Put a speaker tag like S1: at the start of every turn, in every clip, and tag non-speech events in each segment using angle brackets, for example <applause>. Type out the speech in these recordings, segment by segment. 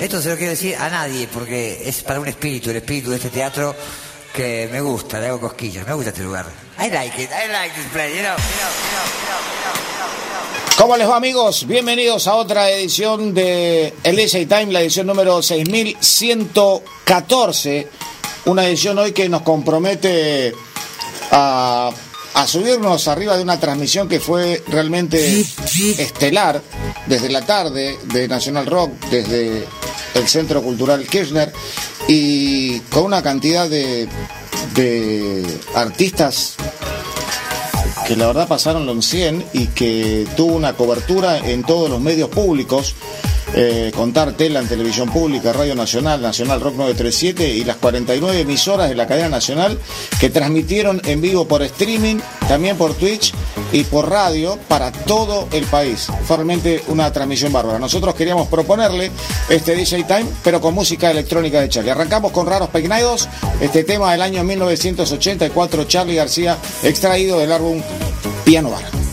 S1: Esto se lo quiero decir a nadie porque es para un espíritu, el espíritu de este teatro que me gusta, le hago cosquillas, me gusta este lugar. I like it, I like this place, you know,
S2: ¿Cómo les va amigos? Bienvenidos a otra edición de El DJ Time, la edición número 6114. Una edición hoy que nos compromete a, a subirnos arriba de una transmisión que fue realmente estelar desde la tarde de National Rock, desde el Centro Cultural Kirchner y con una cantidad de, de artistas que la verdad pasaron los 100 y que tuvo una cobertura en todos los medios públicos. Eh, contar tela en televisión pública, Radio Nacional, Nacional Rock 937 y las 49 emisoras de la cadena nacional que transmitieron en vivo por streaming, también por Twitch y por radio para todo el país. Fue realmente una transmisión bárbara. Nosotros queríamos proponerle este DJ Time, pero con música electrónica de Charlie. Arrancamos con Raros Peinados, este tema del año 1984, Charlie García, extraído del álbum Piano Bar.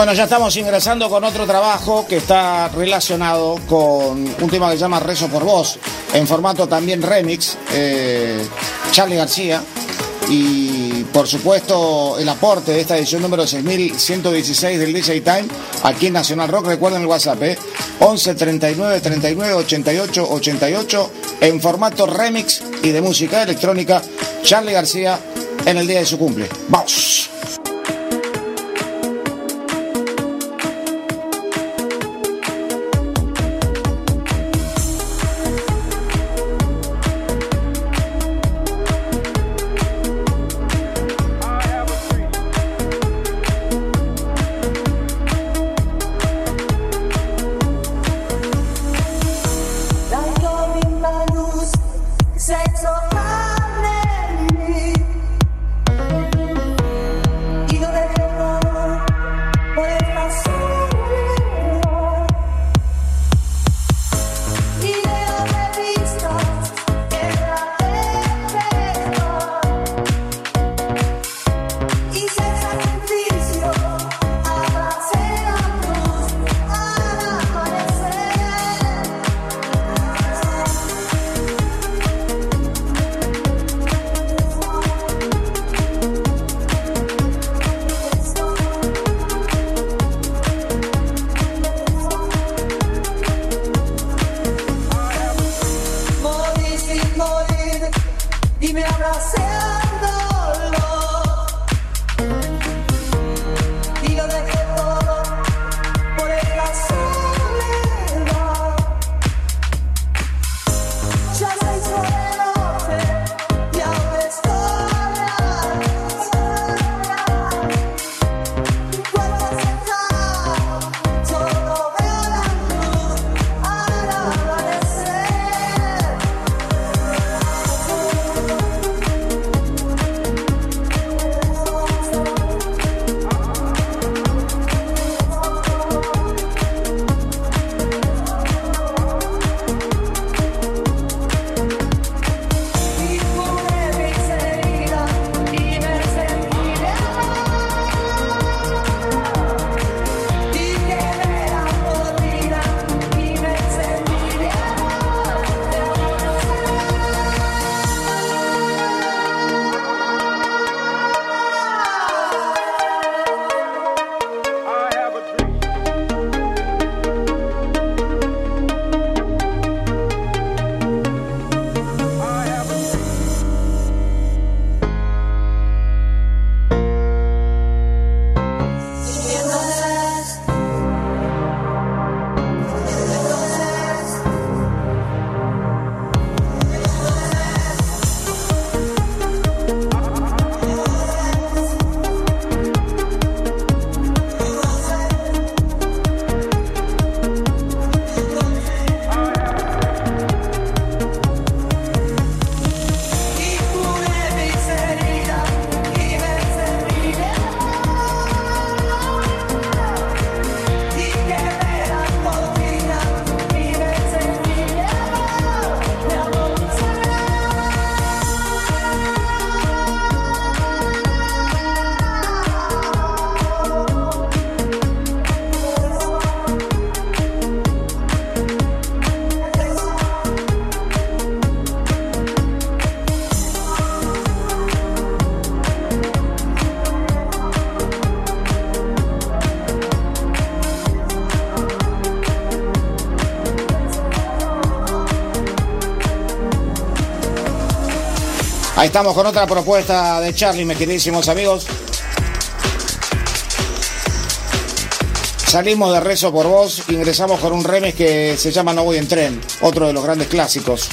S2: Bueno, ya estamos ingresando con otro trabajo que está relacionado con un tema que se llama Rezo por Voz, en formato también remix, eh, Charlie García. Y por supuesto el aporte de esta edición número 6116 del DJ Time aquí en Nacional Rock. Recuerden el WhatsApp, ¿eh? 11 39 39 88 88 en formato remix y de música electrónica. Charlie García en el día de su cumple. ¡Vamos! Estamos con otra propuesta de Charlie, mis queridísimos amigos. Salimos de Rezo por Vos, ingresamos con un remix que se llama No Voy en Tren, otro de los grandes clásicos.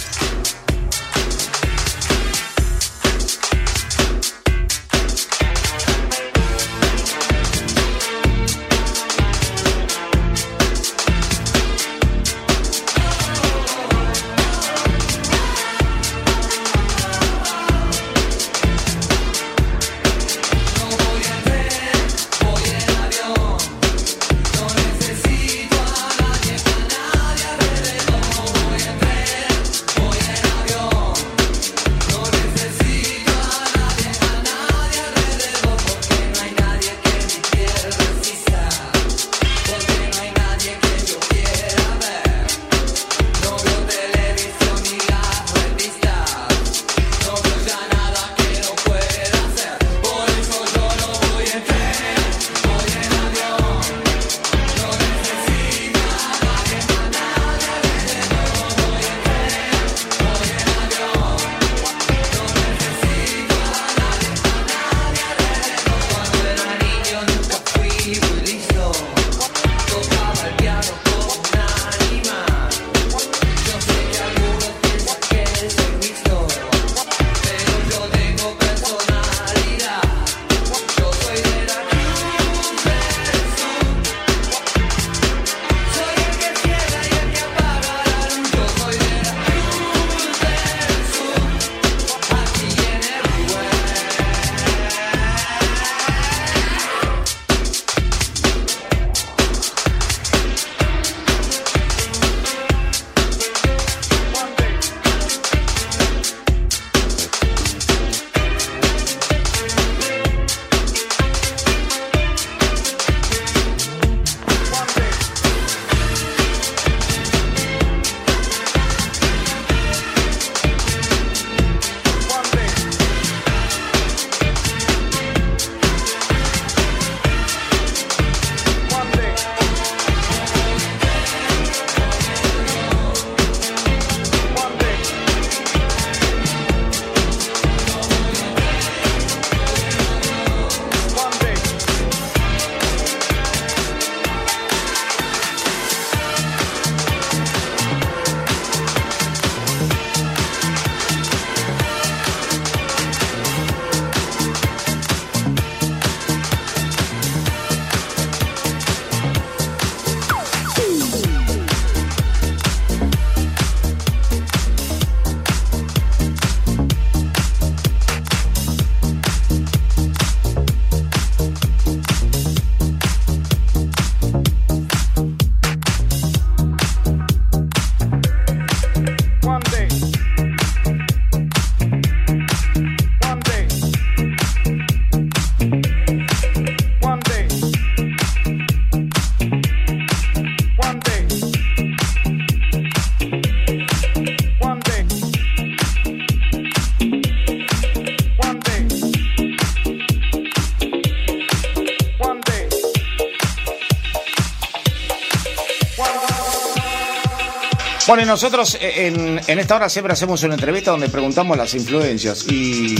S2: Bueno, nosotros eh, en, esta hora siempre hacemos una entrevista donde preguntamos las influencias y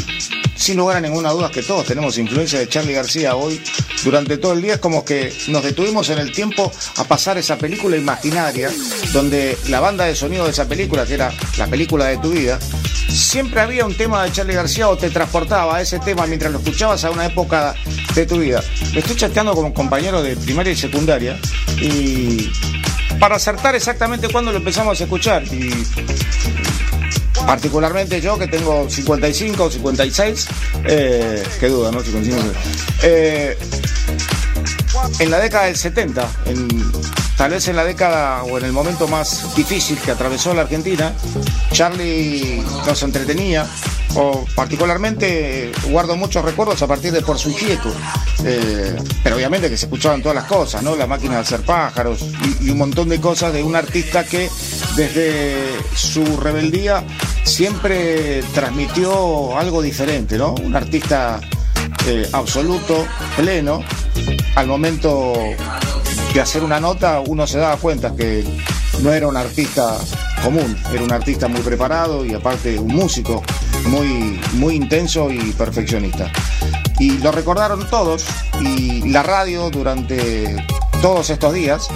S2: sin lugar a ninguna duda que todos tenemos influencia de Charlie García hoy. Durante todo el día es como que nos detuvimos en el tiempo a pasar esa película imaginaria donde la banda de sonido de esa película, que era la película de tu vida, siempre había un tema de Charlie García o te transportaba a ese tema mientras lo escuchabas a una época de tu vida. Estoy chateando con compañeros de primaria y secundaria y para acertar exactamente cuándo lo empezamos a escuchar. Y particularmente yo que tengo 55 o 56, eh, qué duda, ¿no? 55. Eh, en la década del 70, en, tal vez en la década o en el momento más difícil que atravesó la Argentina, Charlie nos entretenía, o particularmente guardo muchos recuerdos a partir de Por su Quieto, eh, pero obviamente que se escuchaban todas las cosas, ¿no? La máquina de hacer pájaros y, un montón de cosas de un artista que desde su rebeldía siempre transmitió algo diferente, ¿no? Un artista eh, absoluto, pleno, al momento de hacer una nota uno se daba cuenta que no era un artista común, era un artista muy preparado y aparte un músico
S3: muy, muy intenso y perfeccionista. Y lo recordaron todos y la radio durante todos estos días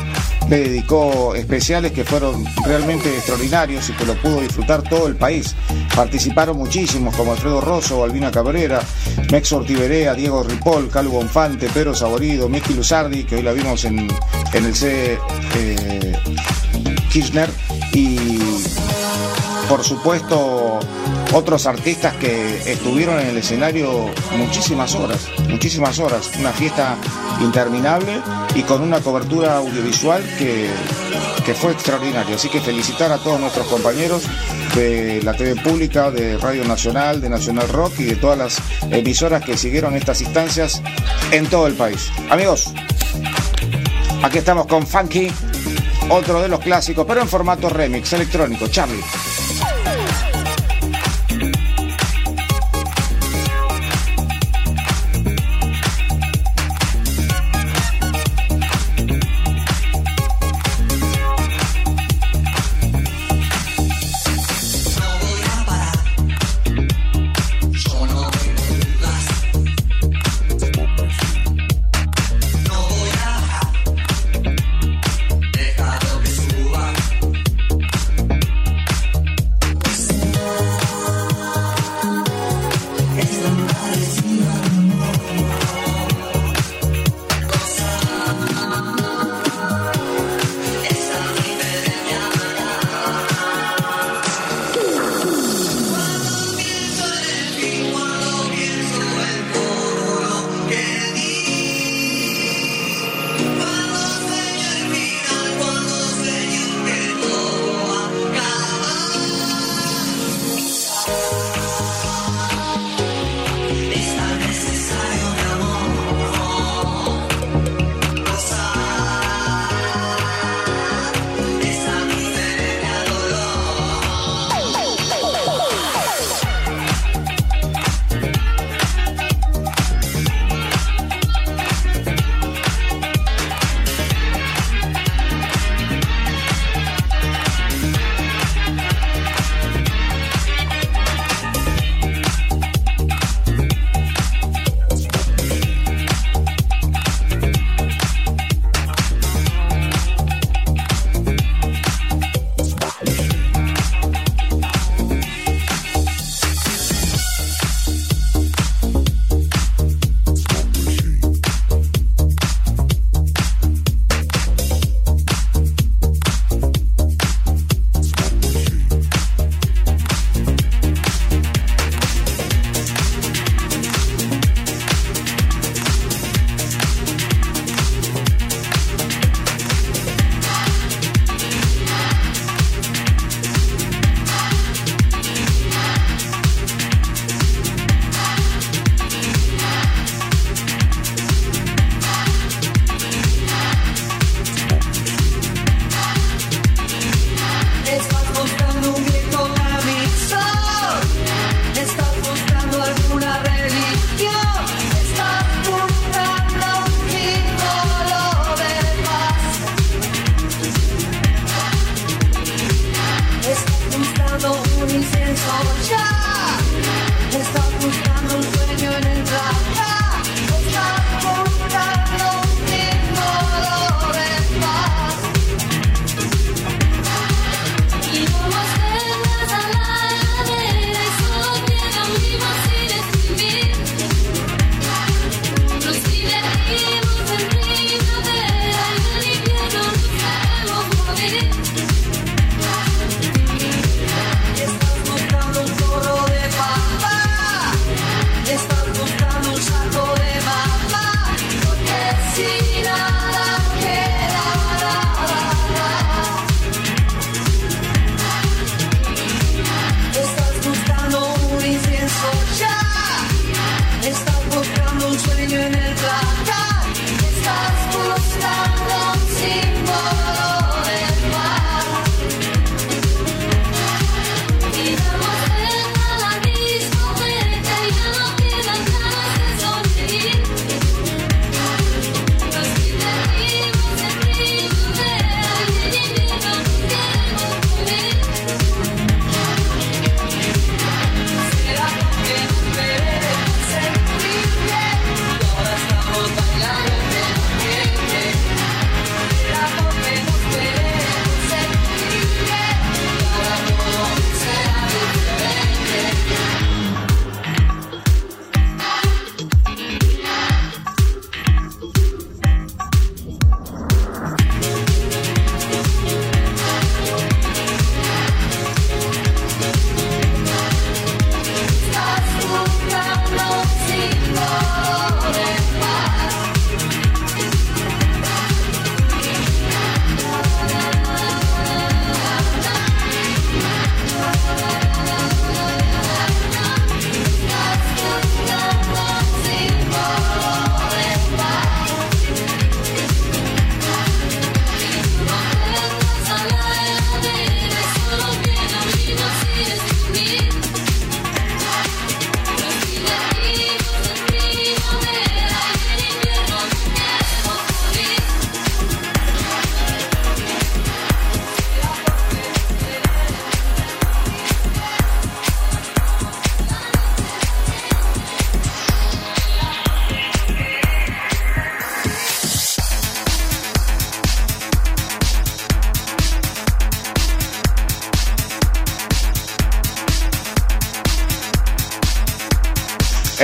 S3: le dedicó especiales que fueron realmente extraordinarios y que lo pudo disfrutar todo el país. Participaron muchísimos como Alfredo Rosso, Albina Cabrera, Mex Ortiberea, Diego Ripoll, Calvo Bonfante, Pedro Saborido, Miki Luzardi, que hoy la vimos en, en el C eh, Kirchner, y por supuesto otros artistas que estuvieron en el escenario muchísimas horas, muchísimas horas, una fiesta interminable y con una cobertura audiovisual que, que fue extraordinaria. Así que felicitar a todos nuestros compañeros de la TV pública, de Radio Nacional, de Nacional Rock y de todas las emisoras que siguieron estas instancias en todo el país. Amigos, aquí estamos con Funky, otro de los clásicos, pero en formato remix electrónico. Charlie.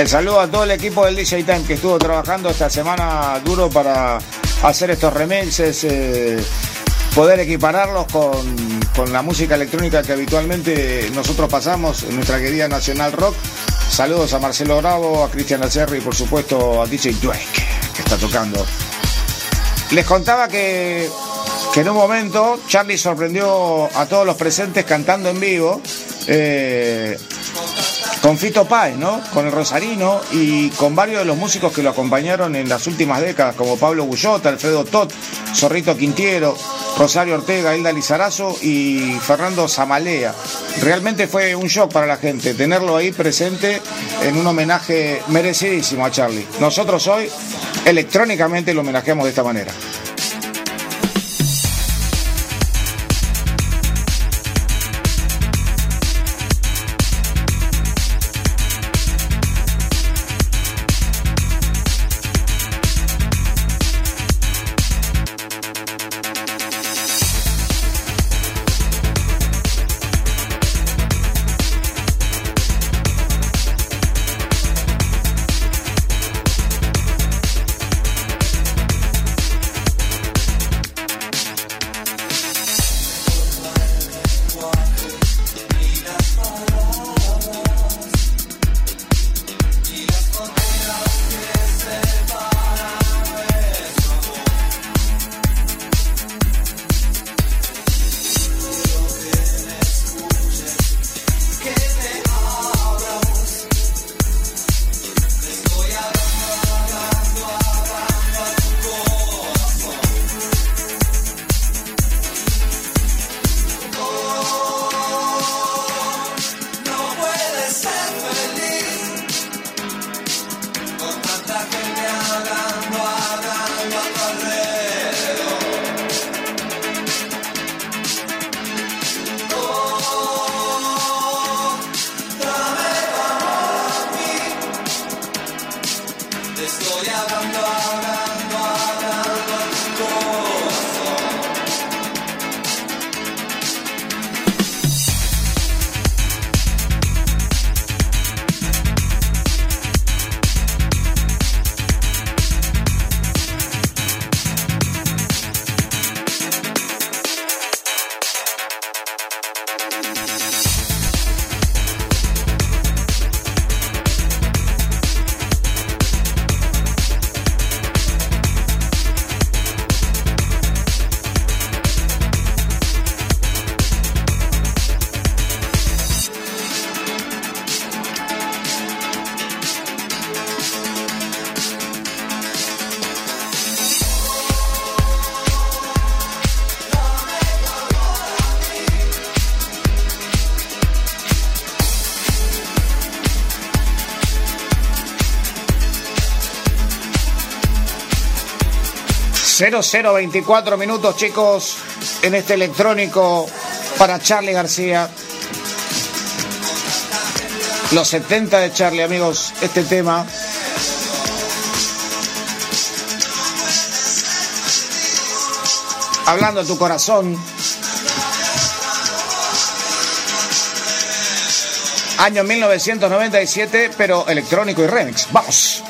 S2: El saludo a todo el equipo del DJ Time que estuvo trabajando esta semana duro para hacer estos remixes, eh, poder equipararlos con, con, la música electrónica que habitualmente nosotros pasamos en nuestra querida Nacional Rock. Saludos a Marcelo Bravo, a Cristian Acerri y por supuesto a DJ Dweck que está tocando. Les contaba que, que en un momento Charlie sorprendió a todos los presentes cantando en vivo. Eh, con Fito Páez, ¿no? Con el Rosarino y con varios de los músicos que lo acompañaron en las últimas décadas, como Pablo Bullota, Alfredo Tot, Zorrito Quintiero, Rosario Ortega, Hilda Lizarazo y Fernando Zamalea. Realmente fue un shock para la gente tenerlo ahí presente en un homenaje merecidísimo a Charlie. Nosotros hoy electrónicamente lo homenajeamos de esta manera. 0024 minutos, chicos, en este electrónico para Charlie García. Los 70 de Charlie, amigos, este tema. Hablando de tu corazón. Año 1997, pero electrónico y remix. Vamos.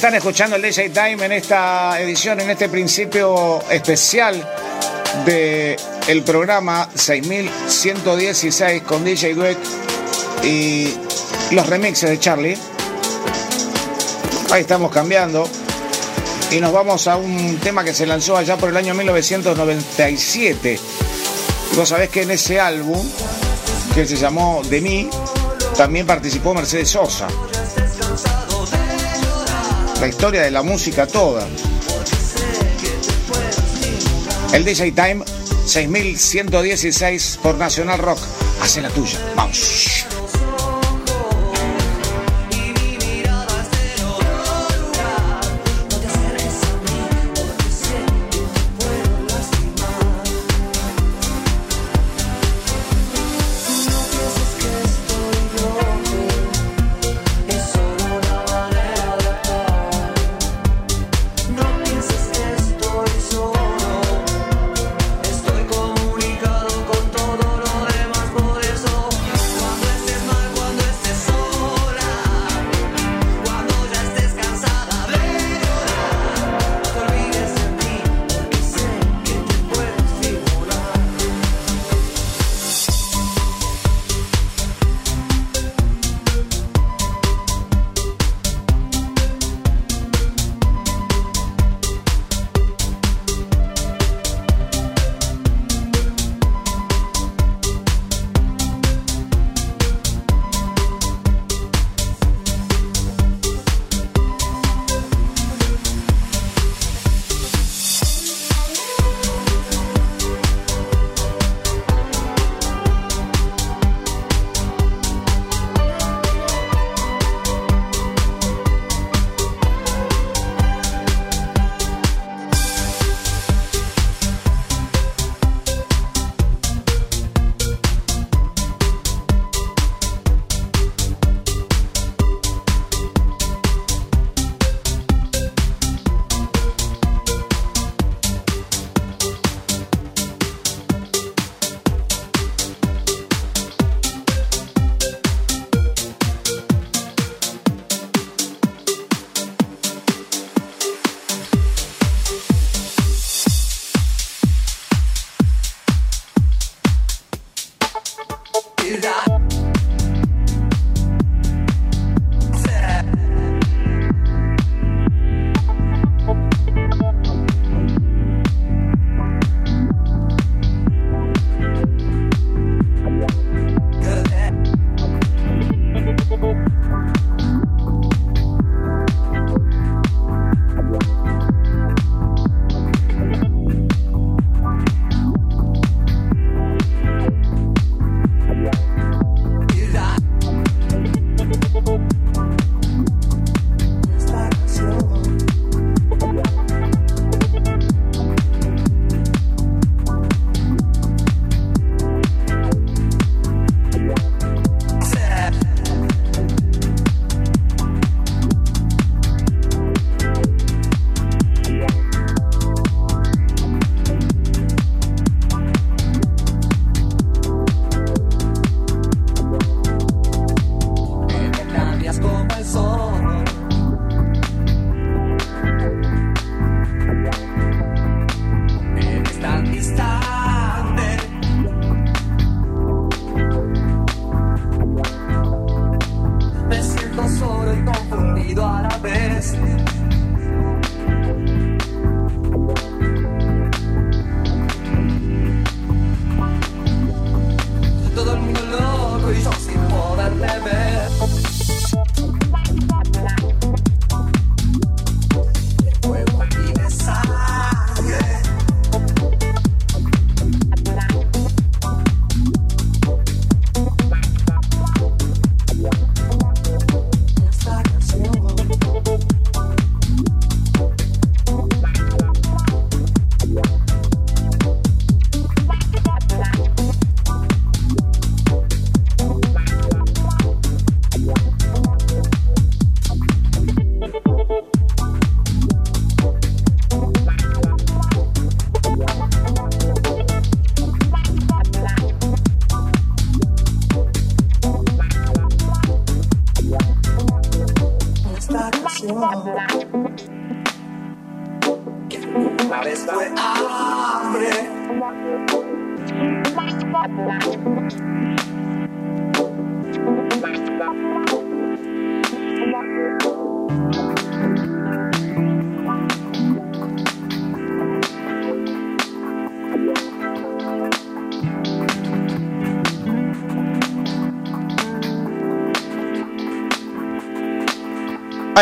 S3: Están escuchando el DJ Time en esta edición, en este principio especial de programa 6116 con DJ Dweck y los remixes de Charlie. Ahí estamos cambiando y nos vamos a un tema que se lanzó allá por el año 1997. Vos sabés que en ese álbum, que se llamó De mí, también participó Mercedes Sosa la historia de la música toda. El DJ Time 6116 por Nacional Rock. Hace la tuya. Vamos.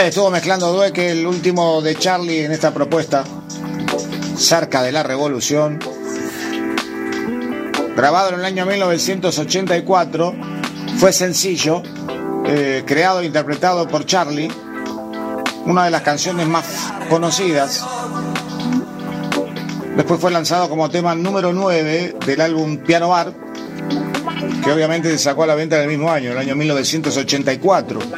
S2: Estuvo mezclando Dueque, el último de Charlie en esta propuesta, cerca de la revolución. Grabado en el año 1984, fue sencillo, eh, creado e interpretado por Charlie, una de las canciones más conocidas. Después fue lanzado como tema número 9 del álbum Piano Bar, que obviamente se sacó a la venta en el mismo año, el año 1984.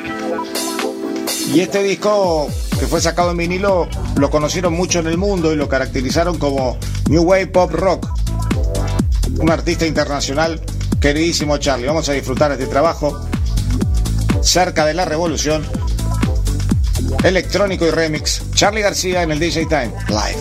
S2: Y este disco que fue sacado en vinilo lo conocieron mucho en el mundo y lo caracterizaron como New Wave Pop Rock. Un artista internacional queridísimo Charlie. Vamos a disfrutar este trabajo cerca de la revolución. Electrónico y remix. Charlie García en el DJ Time Live.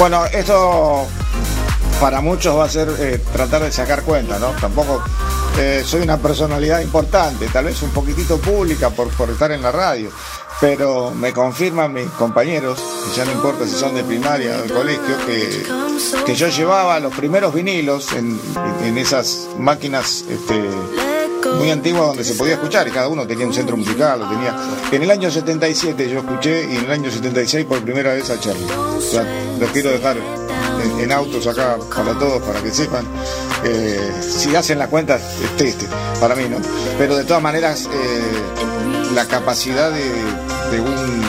S2: Bueno, esto para muchos va a ser eh, tratar de sacar cuenta, ¿no? Tampoco eh, soy una personalidad importante, tal vez un poquitito pública por, por estar en la radio, pero me confirman mis compañeros, y ya no importa si son de primaria o de colegio, que, que yo llevaba los primeros vinilos en, en esas máquinas este, muy antiguas donde se podía escuchar y cada uno tenía un centro musical, lo tenía. En el año 77 yo escuché y en el año 76 por primera vez a Charlie. O quiero dejar en, autos acá para todos, para que sepan. Eh, si hacen la cuenta, es triste, para mí no. Pero de todas maneras, eh, la capacidad de, un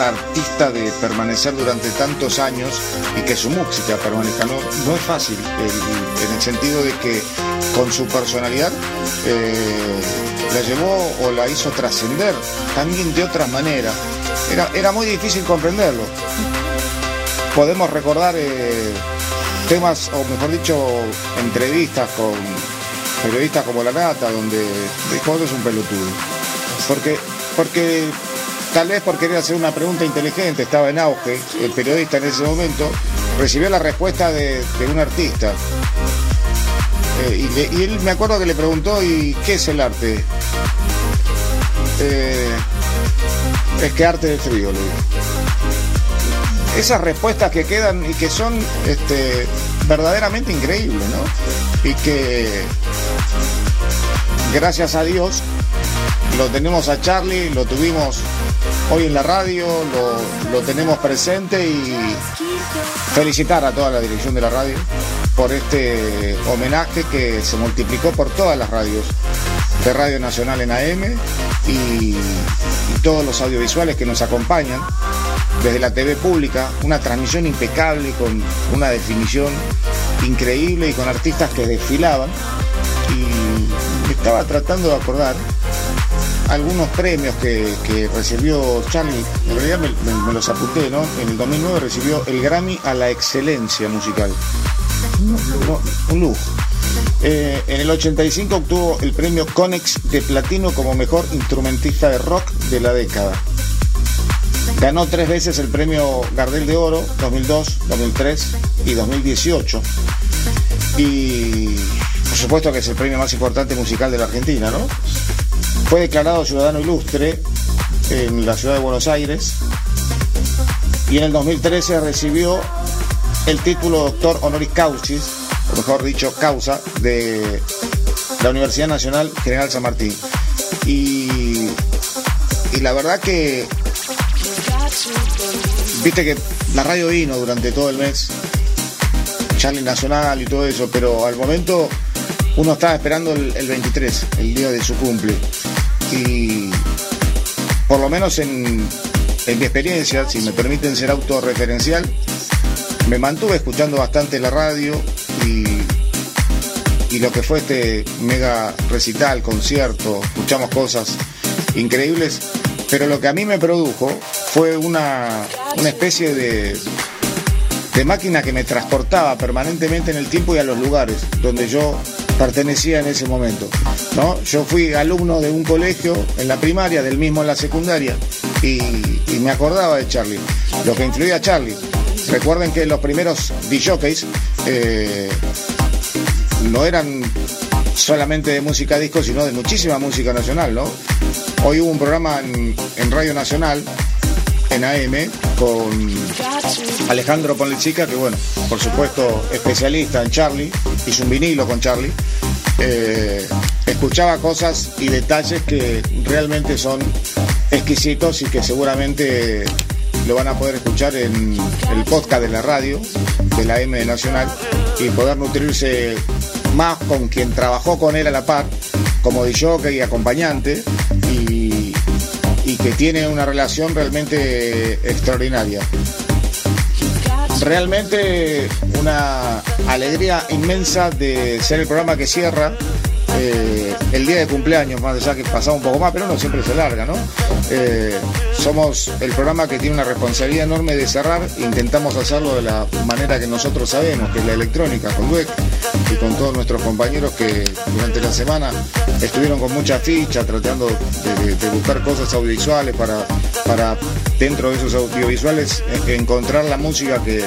S2: artista de permanecer durante tantos años y que su música permanezca no, no es fácil, en el sentido de que con su personalidad eh, la llevó o la hizo trascender también de otra manera. Era, era muy difícil comprenderlo podemos recordar eh, temas, o mejor dicho, entrevistas con periodistas como La Nata, donde dijo es un pelotudo. Porque, porque tal vez por querer hacer una pregunta inteligente, estaba en auge, el periodista en ese momento, recibió la respuesta de, un artista. Eh, y, él me acuerdo que le preguntó, ¿y qué es el arte? Eh, es que arte de frío, le Esas respuestas que quedan y que son este, verdaderamente increíbles, ¿no? Y que gracias a Dios lo tenemos a Charlie, lo tuvimos hoy en la radio, lo, tenemos presente y felicitar a toda la dirección de la radio por este homenaje que se multiplicó por todas las radios de Radio Nacional en AM y, todos los audiovisuales que nos acompañan desde la TV pública, una transmisión impecable con una definición increíble y con artistas que desfilaban y estaba tratando de acordar algunos premios que, recibió Charlie, en realidad me, los apunté, ¿no? En el 2009 recibió el Grammy a la excelencia musical. Un lujo. Eh, en el 85 obtuvo el premio Conex de Platino como mejor instrumentista de rock de la década. Ganó tres veces el premio Gardel de Oro, 2002, 2003 y 2018. Y por supuesto que es el premio más importante musical de la Argentina, ¿no? Fue declarado ciudadano ilustre en la ciudad de Buenos Aires y en el 2013 recibió el título doctor honoris causis, o mejor dicho, causa, de la Universidad Nacional General San Martín. Y, la verdad que, viste que la radio vino durante todo el mes, Charlie Nacional y todo eso, pero al momento uno estaba esperando el 23, el día de su cumple y por lo menos en, mi experiencia, si me permiten ser autorreferencial, me mantuve escuchando bastante la radio y, lo que fue este mega recital, concierto, escuchamos cosas increíbles, pero lo que a mí me produjo fue una, una especie de, de máquina que me transportaba permanentemente en el tiempo y a los lugares donde yo pertenecía en ese momento. ¿no? Yo fui alumno de un colegio en la primaria, del mismo en la secundaria, y, me acordaba de Charlie, lo que influía a Charlie. Recuerden que los primeros DJs eh, no eran solamente de música disco, sino de muchísima música nacional, ¿no? Hoy hubo un programa en, Radio Nacional, en AM, con Alejandro Ponlechica, que bueno, por supuesto especialista en Charlie, hizo un vinilo con Charlie, eh, escuchaba cosas y detalles que realmente son exquisitos y que seguramente lo van a poder escuchar en el podcast de la radio, de la M Nacional, y poder nutrirse más con quien trabajó con él a la par, como DJ y acompañante, y, y que tiene una relación realmente extraordinaria. Realmente una alegría inmensa de ser el programa que cierra eh, el día de cumpleaños, más allá que pasaba un poco más, pero no siempre se larga, ¿no? Eh, somos el programa que tiene una responsabilidad enorme de cerrar, intentamos hacerlo de la manera que nosotros sabemos, que es la electrónica, con Duec y con todos nuestros compañeros que durante la semana estuvieron con mucha ficha tratando de, buscar cosas audiovisuales para, para dentro de esos audiovisuales encontrar la música que,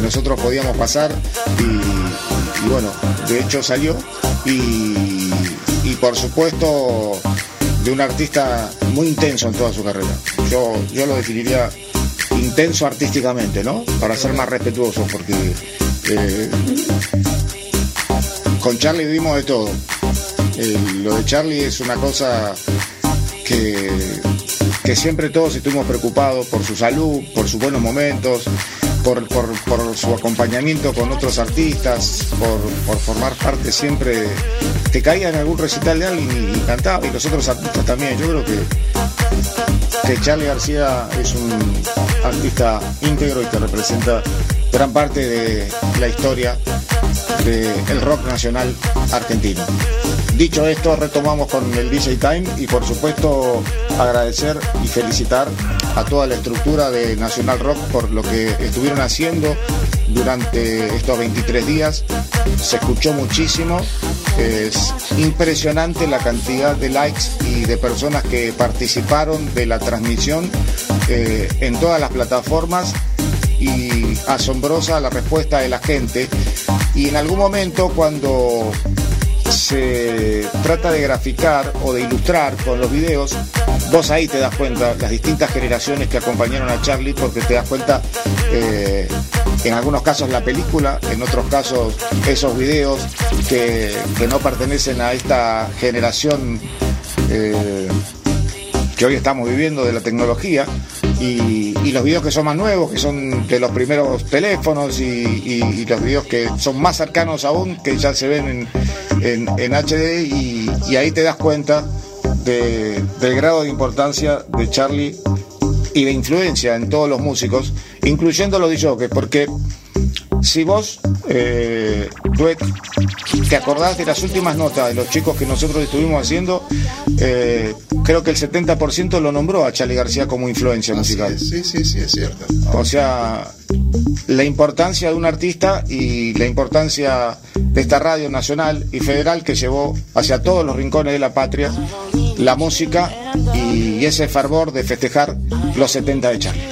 S2: nosotros podíamos pasar. Y, bueno, de hecho salió. Y por supuesto de un artista muy intenso en toda su carrera. Yo, yo lo definiría intenso artísticamente, ¿no? Para ser más respetuoso, porque eh, con Charlie vivimos de todo. lo de Charlie es una cosa que, que siempre todos estuvimos preocupados por su salud, por sus buenos momentos, por, su acompañamiento con otros artistas, por, formar parte siempre. Te caía en algún recital de alguien y, cantaba, y los otros artistas también. Yo creo que, que Charlie García es un artista íntegro y que representa gran parte de la historia del rock nacional argentino. Dicho esto, retomamos con el DJ Time y por supuesto agradecer y felicitar a toda la estructura de Nacional Rock por lo que estuvieron haciendo durante estos 23 días. Se escuchó muchísimo. Es impresionante la cantidad de likes y de personas que participaron de la transmisión eh, en todas las plataformas y asombrosa la respuesta de la gente. Y en algún momento cuando se trata de graficar o de ilustrar con los videos, vos ahí te das cuenta, las distintas generaciones que acompañaron a Charlie, porque te das cuenta, eh, en algunos casos la película, en otros casos esos videos que, no pertenecen a esta generación eh, que hoy estamos viviendo de la tecnología, y, los videos que son más nuevos, que son de los primeros teléfonos y, los videos que son más cercanos aún, que ya se ven en, en, HD y, ahí te das cuenta del grado de importancia de Charlie y de influencia en todos los músicos, incluyendo los DJs, porque si vos, eh, te acordás de las últimas notas de los chicos que nosotros estuvimos haciendo, eh, creo que el 70% lo nombró a Charlie García como influencia musical.
S4: Sí, sí, sí, es cierto.
S2: O sea, la importancia de un artista y la importancia de esta radio nacional y federal que llevó hacia todos los rincones de la patria la música y ese fervor de festejar los 70 de Charlie.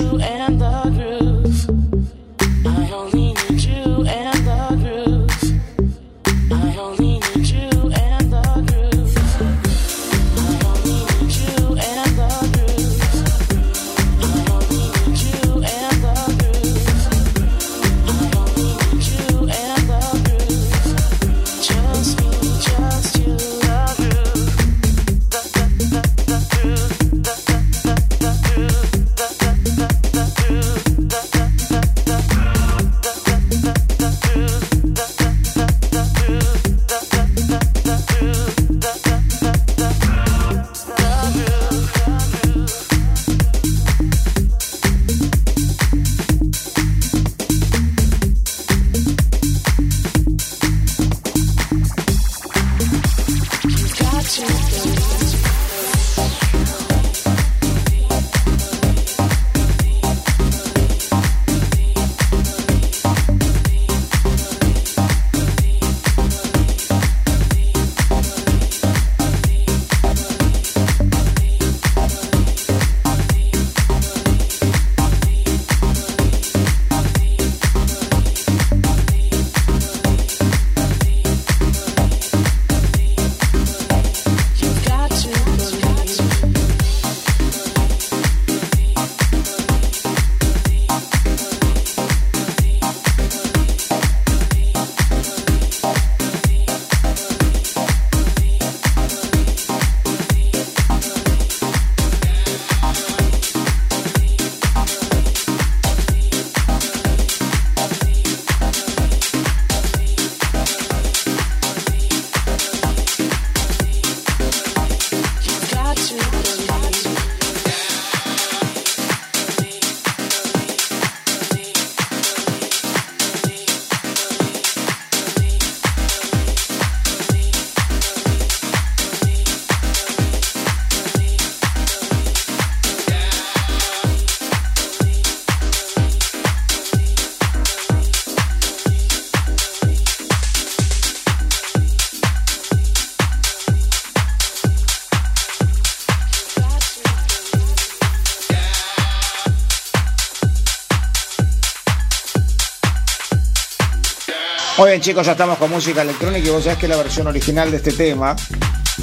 S2: Bien chicos, ya estamos con música electrónica y vos sabés que la versión original de este tema,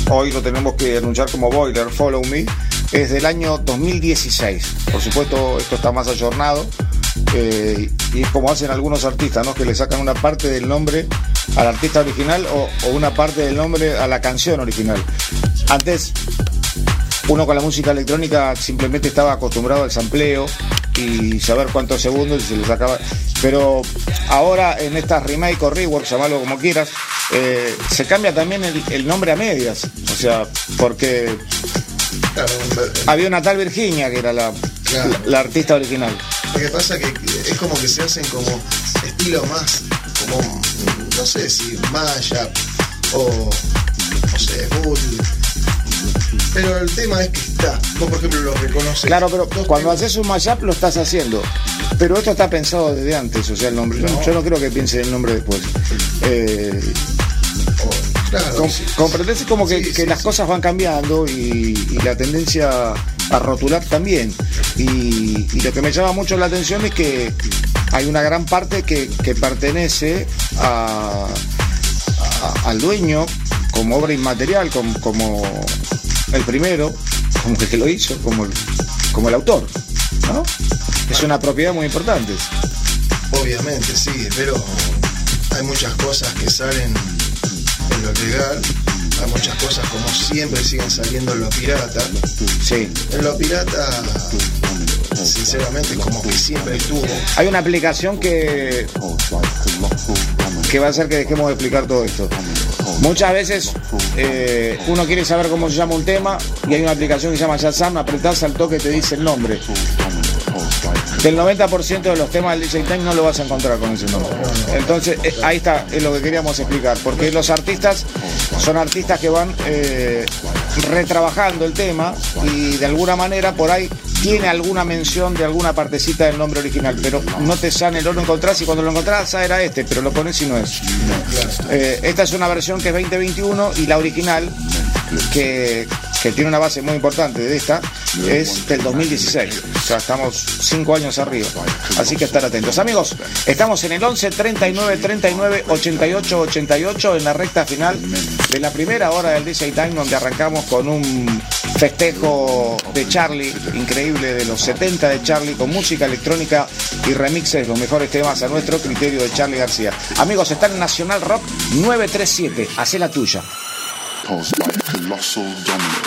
S2: hoy lo tenemos que anunciar como Boiler, Follow Me, es del año 2016. Por supuesto, esto está más ayornado eh, y es como hacen algunos artistas, ¿no? Que le sacan una parte del nombre al artista original o, o una parte del nombre a la canción original. Antes, uno con la música electrónica simplemente estaba acostumbrado al sampleo y saber cuántos segundos y se le sacaba. Pero ahora en estas remake o rework, llamarlo como quieras, eh, se cambia también el, nombre a medias. O sea, porque había una tal Virginia que era la, la, artista original.
S4: Lo que pasa que es como que se hacen como estilo más, como, no sé si Maya o, no sé, Pero el tema es que está. Vos, por ejemplo, lo reconoces.
S2: Claro, pero cuando
S4: temas-
S2: haces un mashup lo estás haciendo. Pero esto está pensado desde antes, o sea, el nombre.
S4: No.
S2: Yo no creo que piense el nombre después. Eh,
S4: Oh, claro.
S2: com-
S4: sí.
S2: comprendés como que,
S4: Sí,
S2: que
S4: sí,
S2: las cosas van cambiando y, y la tendencia a rotular también. Y, y lo que me llama mucho la atención es que hay una gran parte que, que pertenece a, a- al dueño como obra inmaterial, como, como el primero, como el que lo hizo, como el, como el autor. ¿no? Es una propiedad muy importante.
S4: Obviamente, sí, pero hay muchas cosas que salen en lo legal, hay muchas cosas como siempre siguen saliendo en lo pirata.
S2: Sí.
S4: En lo pirata, sinceramente, como que siempre estuvo.
S2: Hay una aplicación que, que va a hacer que dejemos de explicar todo esto. Muchas veces eh, uno quiere saber cómo se llama un tema y hay una aplicación que se llama Shazam, apretás al toque y te dice el nombre. Del 90% de los temas del DJ Time no lo vas a encontrar con ese nombre. Entonces, eh, ahí está, es lo que queríamos explicar. Porque los artistas son artistas que van eh, retrabajando el tema y de alguna manera por ahí tiene alguna mención de alguna partecita del nombre original, pero no te sale, no lo encontrás y cuando lo encontrás ah, era este, pero lo pones y no es. Eh, esta es una versión que es 2021 y la original, que, que tiene una base muy importante de esta, es del 2016. O sea, estamos cinco años arriba. Así que estar atentos. Amigos, estamos en el 11 39 39 88 88 en la recta final de la primera hora del DJ Time, donde arrancamos con un festejo de Charlie, increíble de los 70 de Charlie, con música electrónica y remixes, los mejores temas a nuestro criterio de Charlie García. Amigos, está en Nacional Rock 937, hace la tuya.
S5: caused by a colossal domino.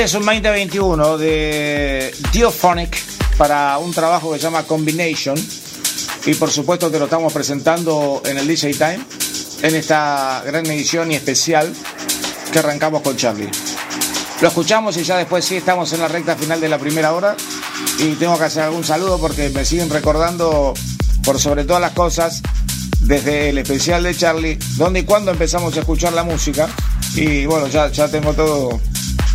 S2: Este es un 2021 de Diophonic para un trabajo que se llama Combination. Y por supuesto te lo estamos presentando en el DJ Time, en esta gran edición y especial que arrancamos con Charlie. Lo escuchamos y ya después sí estamos en la recta final de la primera hora. Y tengo que hacer algún saludo porque me siguen recordando, por sobre todas las cosas, desde el especial de Charlie, donde y cuando empezamos a escuchar la música. Y bueno, ya, ya tengo todo,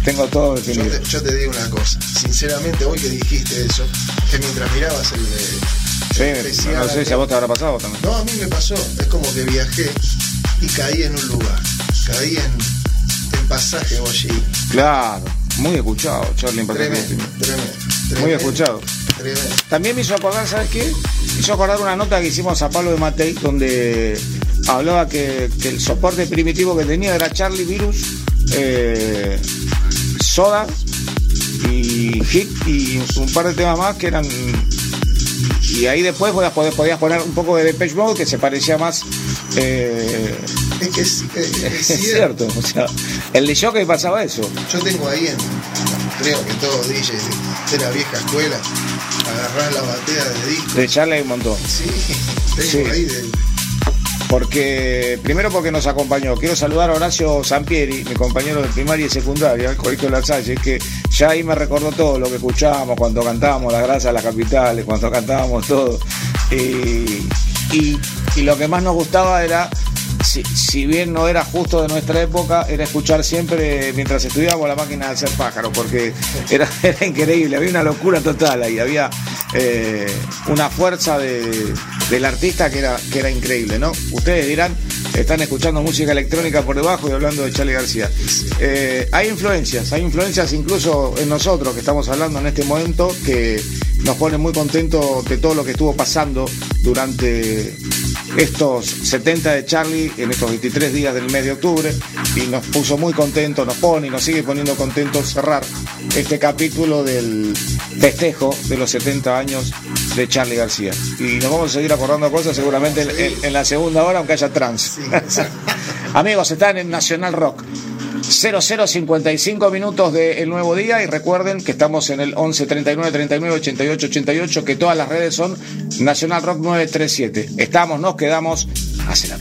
S2: tengo todo
S4: Yo
S2: definido.
S4: te, yo te digo una cosa, sinceramente, hoy que dijiste eso, que mientras mirabas el,
S2: Sí,
S4: el especial
S2: no sé si a vos te habrá pasado también.
S4: No, a mí me pasó. Es como que viajé y caí en un lugar. Caí en el pasaje Bollí.
S2: Claro, muy escuchado, Charlie en
S4: Tremendo, tremendo,
S2: Muy escuchado.
S4: Tremendo.
S2: También me hizo acordar, ¿sabes qué? Me hizo acordar una nota que hicimos a Pablo de Matei, donde hablaba que, que el soporte primitivo que tenía era Charlie Virus, eh, Soda y Hit y un par de temas más que eran. Y ahí después podías, poner un poco de Depeche Mode que se parecía más. eh,
S4: Es que es, es- <laughs> es
S2: es
S4: cierto.
S2: cierto, o sea, el de Jockey pasaba eso.
S4: Yo tengo ahí en, creo que todos DJs de, la vieja escuela, agarrar la batea de disco.
S2: De Charlie hay un montón.
S4: Sí, tengo
S2: Sí.
S4: ahí de
S2: porque primero porque nos acompañó. Quiero saludar a Horacio Sampieri, mi compañero de primaria y secundaria, el Colegio de la Salle, que ya ahí me recordó todo lo que escuchábamos cuando cantábamos La Grasa de las Capitales, cuando cantábamos todo. Y, lo que más nos gustaba era si, si, bien no era justo de nuestra época, era escuchar siempre mientras estudiábamos la máquina de hacer pájaros, porque era, <laughs> era increíble, había una locura total ahí, había eh, una fuerza de, del artista que era, que era increíble, ¿no? Ustedes dirán, están escuchando música electrónica por debajo y hablando de Charlie García. Eh, hay influencias, hay influencias incluso en nosotros que estamos hablando en este momento que nos pone muy contentos de todo lo que estuvo pasando durante estos 70 de Charlie en estos 23 días del mes de octubre y nos puso muy contentos, nos pone y nos sigue poniendo contentos cerrar este capítulo del festejo de los 70 años de Charlie García. Y nos vamos a seguir acordando cosas seguramente en, en, en la segunda hora, aunque haya trans. <laughs> Amigos, están en Nacional Rock. 0055 minutos del nuevo día y recuerden que estamos en el 11 39 39 88 88 que todas las redes son Nacional Rock 937. Estamos, nos quedamos, hace la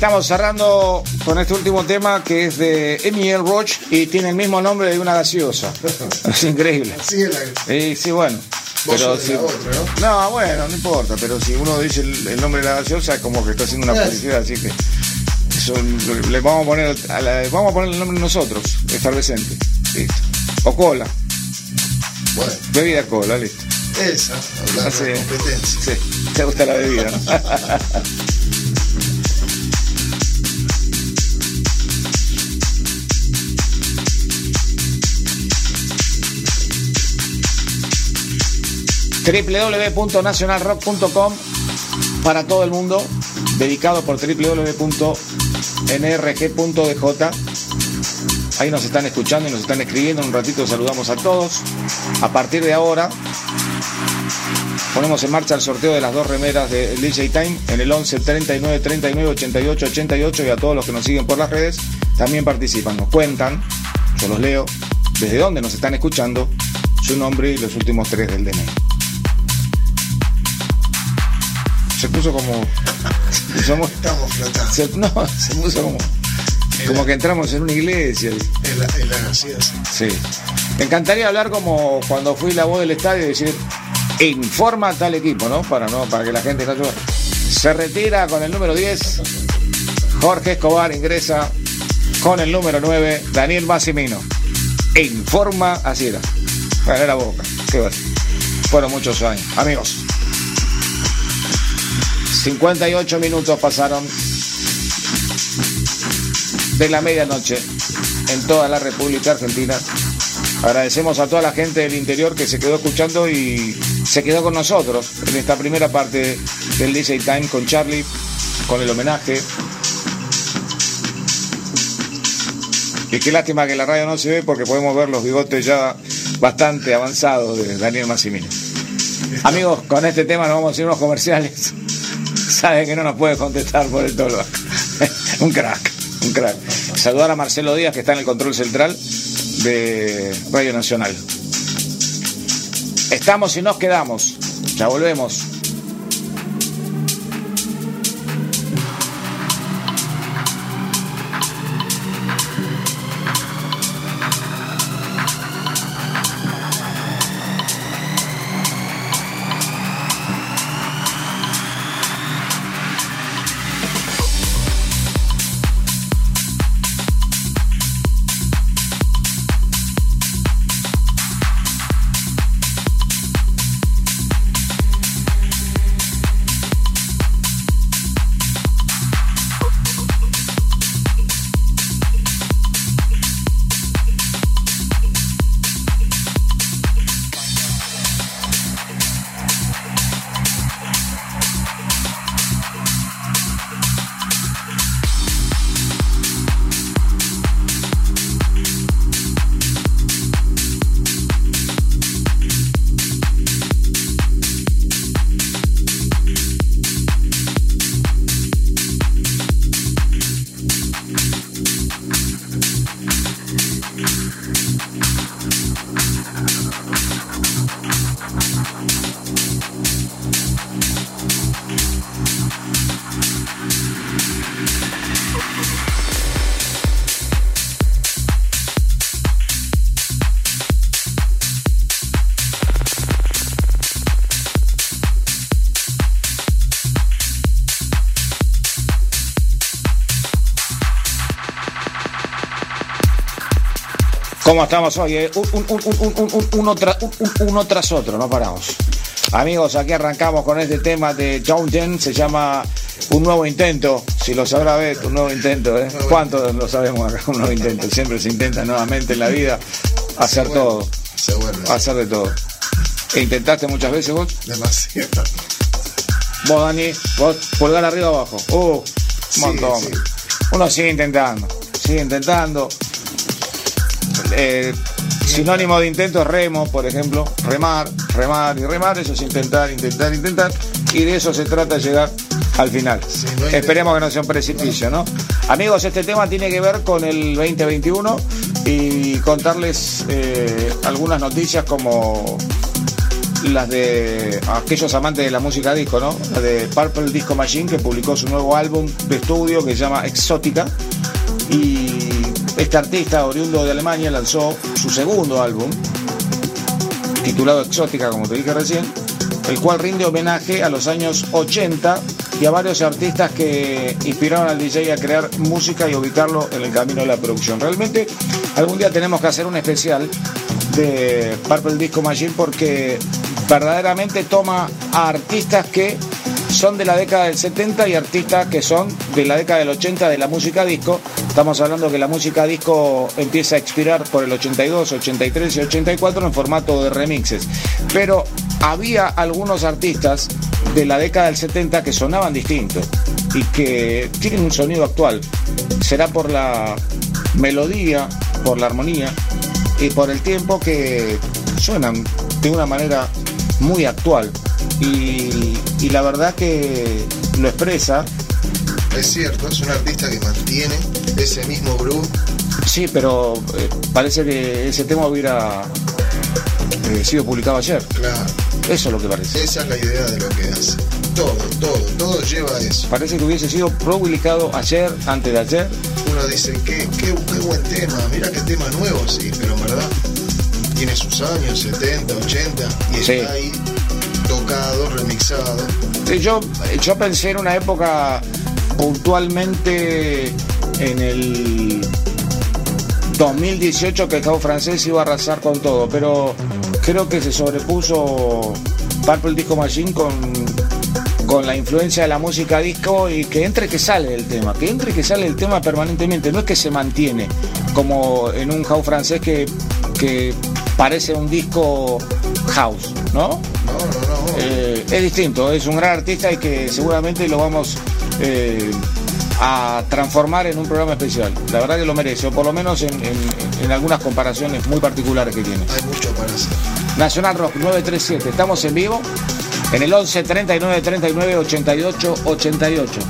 S2: estamos cerrando con este último tema que es de Emil Roach y tiene el mismo nombre de una gaseosa. <laughs> Es increíble.
S4: Sí, la...
S2: Y sí, bueno.
S4: Vos
S2: Pero
S4: sos de
S2: si,
S4: la otra, ¿no?
S2: no, bueno, no importa, pero si uno dice el, el nombre de la gaseosa es como que está haciendo una publicidad, así que eso, le vamos a poner a la- vamos a poner el nombre nosotros, efervescente. Listo. O cola,
S4: Bueno,
S2: bebida cola, listo.
S4: esa, de
S2: Sí.
S4: competencia.
S2: Sí, te gusta la bebida, ¿no? <laughs> www.nacionalrock.com para todo el mundo, dedicado por www.nrg.dj. Ahí nos están escuchando y nos están escribiendo. En un ratito saludamos a todos. A partir de ahora, ponemos en marcha el sorteo de las dos remeras de DJ Time en el 11 39 39 88 88 y a todos los que nos siguen por las redes también participan. Nos cuentan, yo los leo, desde dónde nos están escuchando, su nombre y los últimos tres del DNI. Se puso como. Somos,
S4: Estamos flotando.
S2: se, no, se puso como. Como que entramos en una iglesia.
S4: Es la.
S2: Sí. Me encantaría hablar como cuando fui la voz del estadio y decir, informa a tal equipo, ¿no? Para no, para que la gente no se retira con el número 10. Jorge Escobar ingresa con el número 9, Daniel Massimino. E informa, así era. La boca. Qué bueno. Fueron muchos años. Amigos. 58 minutos pasaron de la medianoche en toda la República Argentina. Agradecemos a toda la gente del interior que se quedó escuchando y se quedó con nosotros en esta primera parte del DJ Time con Charlie, con el homenaje. Y qué lástima que la radio no se ve porque podemos ver los bigotes ya bastante avanzados de Daniel Massimino. Amigos, con este tema nos vamos a ir unos comerciales. Sabe que no nos puede contestar por el tolva. <laughs> un crack, un crack. Saludar a Marcelo Díaz que está en el control central de Radio Nacional. Estamos y nos quedamos. Ya volvemos. ¿Cómo estamos hoy? eh? Un- un- un- un- un- un- uno, tra- un- un- uno tras otro, no paramos. Amigos, aquí arrancamos con este tema de Jen, se llama Un nuevo intento. Si lo sabrá ver, un nuevo intento, ¿eh? ¿Cuánto lo sabemos acá? Un nuevo intento. Siempre se intenta nuevamente en la vida hacer
S4: Se
S2: todo,
S4: Se vuelve.
S2: hacer de todo. ¿E intentaste muchas veces vos?
S4: Demasiado.
S2: Vos, Dani, vos, pulgar arriba o abajo. Uh, un
S4: Sí,
S2: montón.
S4: sí.
S2: Uno sigue intentando, sigue intentando. Eh, sinónimo de intento es remo, por ejemplo. Remar, remar y remar. Eso es intentar, intentar, intentar. Y de eso se trata llegar al final.
S4: Sí, no hay-
S2: Esperemos que no sea un precipicio, ¿no? Amigos, este tema tiene que ver con el 2021 y contarles eh, algunas noticias como las de aquellos amantes de la música disco, ¿no? La de Purple Disco Machine, que publicó su nuevo álbum de estudio que se llama Exótica. Y este artista, oriundo de Alemania, lanzó su segundo álbum, titulado Exótica, como te dije recién, el cual rinde homenaje a los años 80 y a varios artistas que inspiraron al DJ a crear música y ubicarlo en el camino de la producción. Realmente, algún día tenemos que hacer un especial de Purple Disco Machine porque verdaderamente toma a artistas que son de la década del 70 y artistas que son de la década del 80 de la música disco. Estamos hablando que la música disco empieza a expirar por el 82, 83 y 84 en formato de remixes. Pero había algunos artistas de la década del 70 que sonaban distintos y que tienen un sonido actual. Será por la melodía, por la armonía y por el tiempo que suenan de una manera muy actual. Y, y la verdad que lo expresa,
S4: Es cierto, es un artista que mantiene ese mismo groove.
S2: sí, pero eh, parece que ese tema hubiera eh, sido publicado ayer.
S4: Claro,
S2: Eso es lo que parece.
S4: esa es la idea de lo que hace. Todo, todo, todo lleva a eso.
S2: Parece que hubiese sido publicado ayer, antes de ayer.
S4: Uno dice, qué, qué, qué buen tema, mira qué tema nuevo, sí, pero en verdad tiene sus años, 70, 80, y
S2: Sí.
S4: está ahí tocado, remixado.
S2: Yo, yo pensé en una época puntualmente en el 2018 que el Cabo francés iba a arrasar con todo, pero creo que se sobrepuso Purple Disco Machine con, con la influencia de la música disco y que entre que sale el tema, que entre que sale el tema permanentemente, no es que se mantiene como en un house francés que, que parece un disco house, ¿no? Eh, es distinto, es un gran artista y que seguramente lo vamos eh, a transformar en un programa especial. La verdad que lo merece, o por lo menos en, en algunas comparaciones muy particulares que tiene.
S4: Hay mucho para hacer.
S2: Nacional Rock 937, estamos en vivo en el 11 39 39 88 88.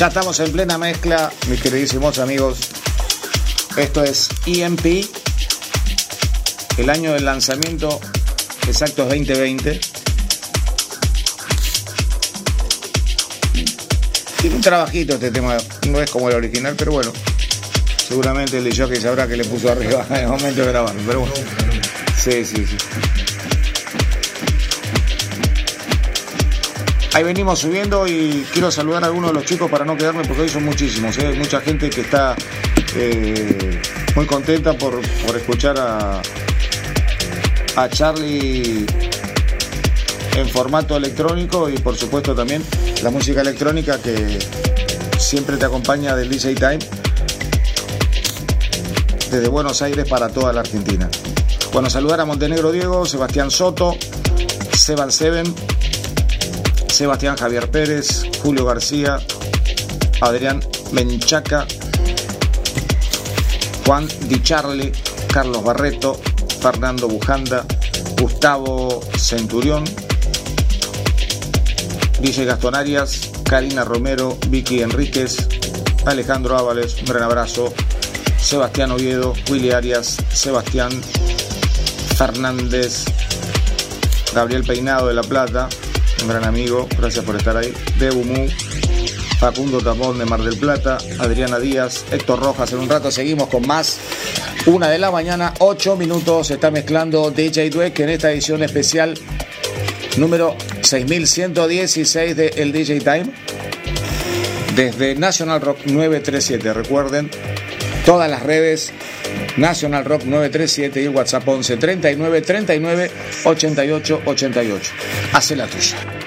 S2: Ya estamos en plena mezcla, mis queridísimos amigos. Esto es EMP. El año del lanzamiento exacto es 2020. Tiene un trabajito este tema, no es como el original, pero bueno. Seguramente el de jockey sabrá que le puso arriba <laughs> en el momento de grabarlo, pero bueno. Sí, sí, sí. Ahí venimos subiendo y quiero saludar a algunos de los chicos para no quedarme porque hoy son muchísimos. ¿eh? Hay mucha gente que está eh, muy contenta por, escuchar a, a Charlie en formato electrónico y por supuesto también la música electrónica que siempre te acompaña del DJ Time desde Buenos Aires para toda la Argentina. Bueno, saludar a Montenegro Diego, Sebastián Soto, Seban Seven, Sebastián Javier Pérez, Julio García, Adrián Menchaca, Juan Di Charlie, Carlos Barreto, Fernando Bujanda, Gustavo Centurión, DJ Gastón Arias, Karina Romero, Vicky Enríquez, Alejandro Ábales, un gran abrazo, Sebastián Oviedo, Willy Arias, Sebastián Fernández, Gabriel Peinado de La Plata, un gran amigo, gracias por estar ahí. Debu Mu, Facundo Tapón de Mar del Plata, Adriana Díaz, Héctor Rojas. En un rato seguimos con más. Una de la mañana, ocho minutos. Se está mezclando DJ Dweck en esta edición especial número 6116 de El DJ Time desde National Rock 937. Recuerden, todas las redes National Rock 937 y el WhatsApp 11 39 39 88 88. Hace la tuya.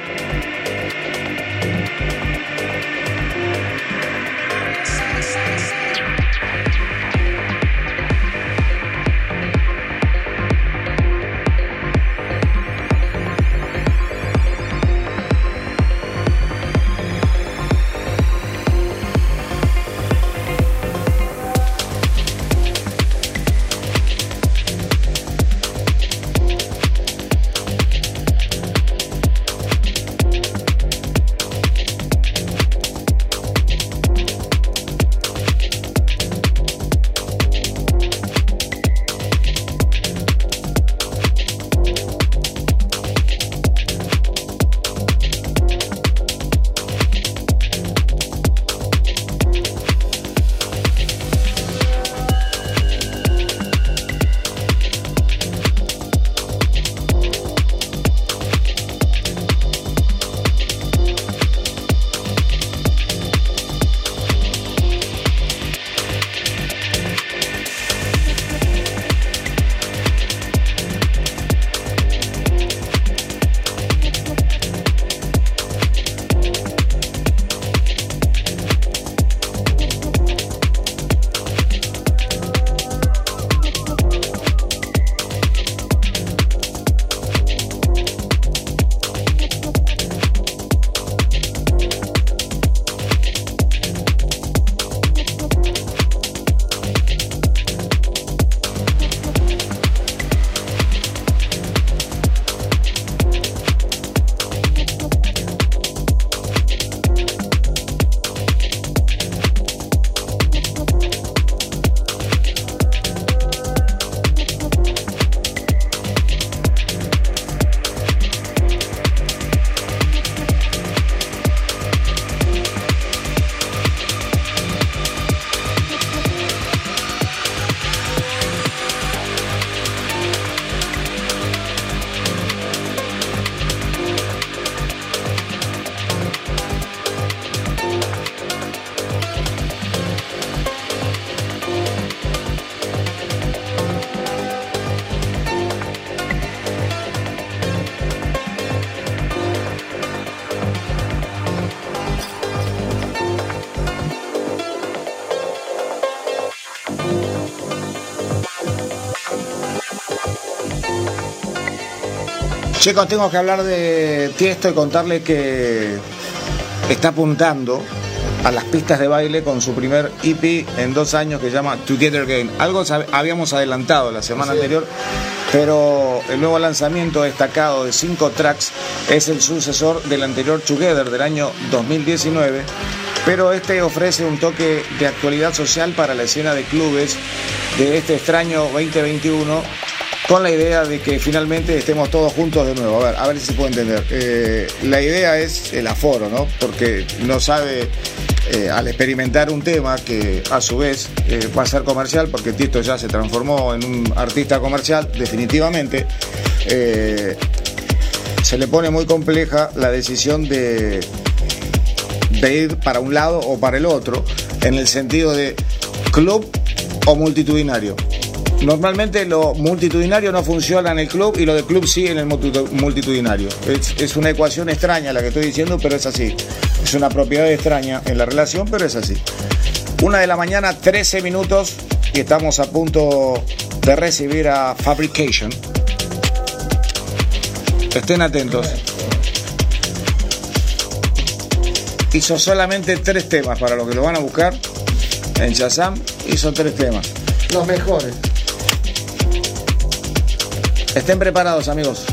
S2: Chicos, tengo que hablar de Tiesto y contarle que está apuntando a las pistas de baile con su primer EP en dos años que se llama Together Game. Algo habíamos adelantado la semana anterior, pero el nuevo lanzamiento destacado de cinco tracks es el sucesor del anterior Together del año 2019, pero este ofrece un toque de actualidad social para la escena de clubes de este extraño 2021 con la idea de que finalmente estemos todos juntos de nuevo. A ver, a ver si se puede entender. Eh, la idea es el aforo, ¿no? Porque no sabe, eh, al experimentar un tema que a su vez eh, va a ser comercial, porque Tito ya se transformó en un artista comercial, definitivamente, se le pone muy compleja la decisión de, de ir para un lado o para el otro, en el sentido de club o multitudinario. Normalmente lo multitudinario no funciona en el club y lo del club sí en el multitudinario. Es, una ecuación extraña la que estoy diciendo, pero es así. Es una propiedad extraña en la relación, pero es así. Una de la mañana, 13 minutos, y estamos a punto de recibir a Fabrication. Estén atentos. Hizo solamente tres temas para los que lo van a buscar. En Shazam hizo tres temas. Los mejores. Estén preparados, amigos.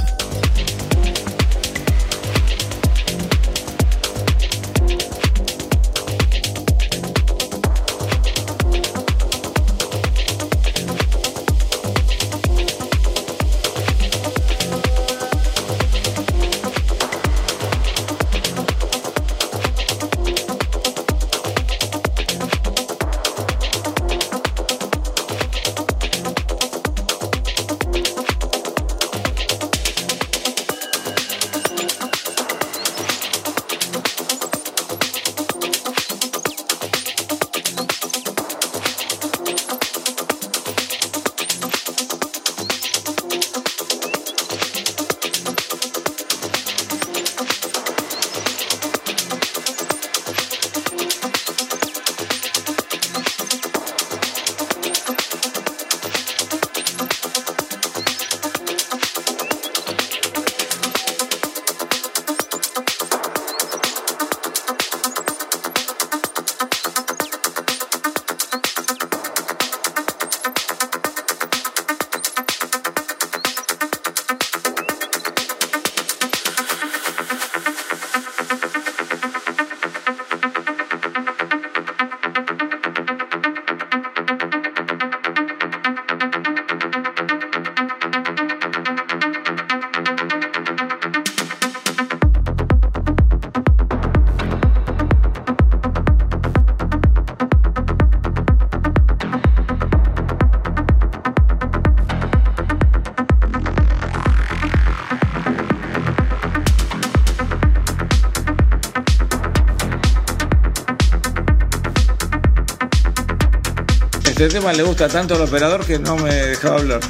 S2: Este tema le gusta tanto al operador que no me dejaba hablar.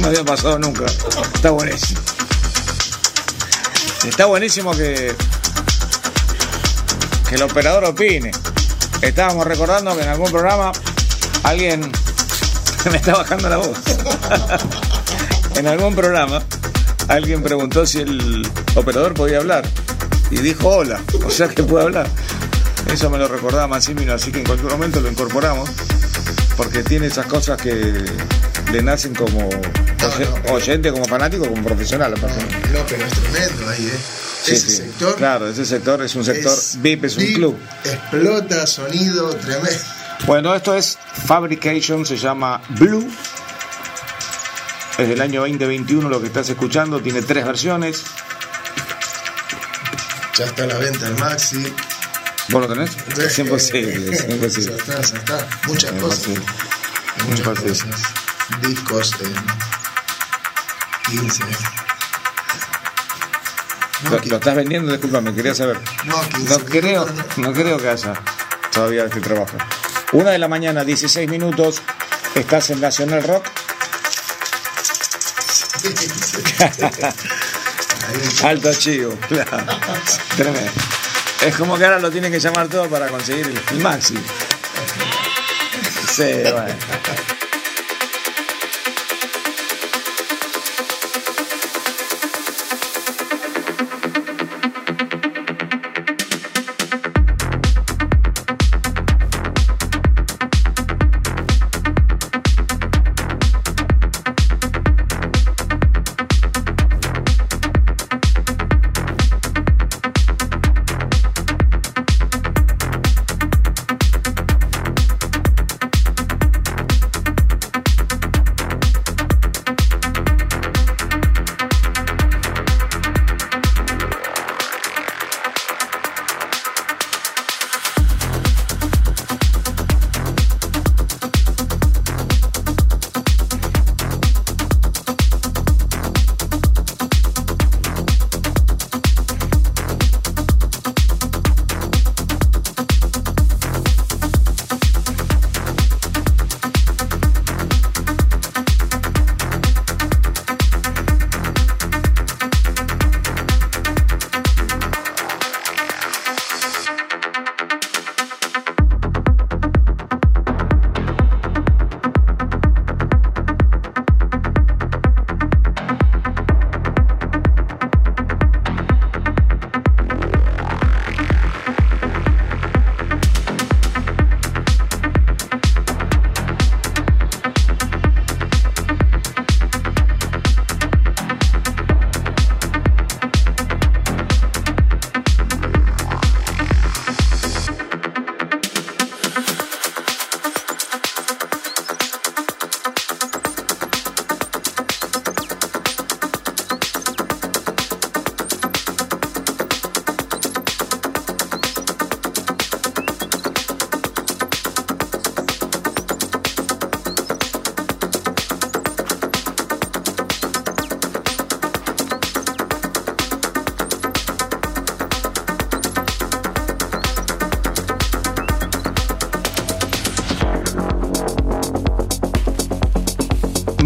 S2: No había pasado nunca. Está buenísimo. Está buenísimo que, que el operador opine. Estábamos recordando que en algún programa alguien <laughs> me está bajando la voz. en algún programa alguien preguntó si el operador podía hablar y dijo hola, o sea que puede hablar. Eso me lo recordaba Massimino, así que en cualquier momento lo incorporamos porque tiene esas cosas que le nacen como
S4: No, no.
S2: oyente, como fanático, como profesional.
S4: No, pero es tremendo ahí, ¿eh?
S2: Sí,
S4: Ese
S2: sí.
S4: sector.
S2: Claro, ese sector es un sector VIP, es un
S4: VIP,
S2: club.
S4: Explota, sonido tremendo.
S2: Bueno, esto es Fabrication, se llama Blue. Es del año 2021 lo que estás escuchando, tiene tres versiones.
S4: Ya está a la venta el Maxi.
S2: ¿Vos lo tenés? Es imposible, es imposible.
S4: está, ya está. Muchas cosas. Muchas
S2: Imposible.
S4: cosas. Discos eh, 15. No,
S2: ¿Lo,
S4: qui-
S2: lo estás vendiendo? Disculpame, quería saber.
S4: no, 15.
S2: No creo, no creo que haya todavía este trabajo. Una de la mañana, 16 minutos, estás en Nacional Rock. <laughs> Alto chivo, claro. <laughs> Tremendo. Es como que ahora lo tienen que llamar todo para conseguir el, el maxi. Sí, bueno.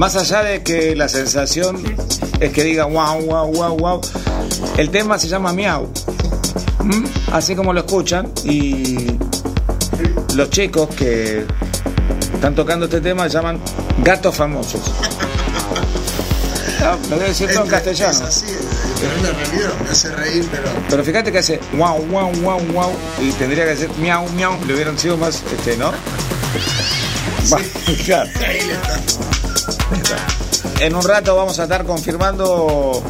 S2: Más allá de que la sensación es que diga wow, wow, wow, wow, el tema se llama miau. ¿Mm? Así como lo escuchan y los chicos que están tocando este tema se llaman gatos famosos. Ah, lo voy a decir todo en castellano.
S4: Es así, pero es la realidad. Me hace reír, pero.
S2: Pero fíjate que hace wow, wow, wow, wow y tendría que hacer miau, miau, le hubieran sido más, este, ¿no? <laughs> Va, claro.
S4: Ahí le está.
S2: En un rato vamos a estar confirmando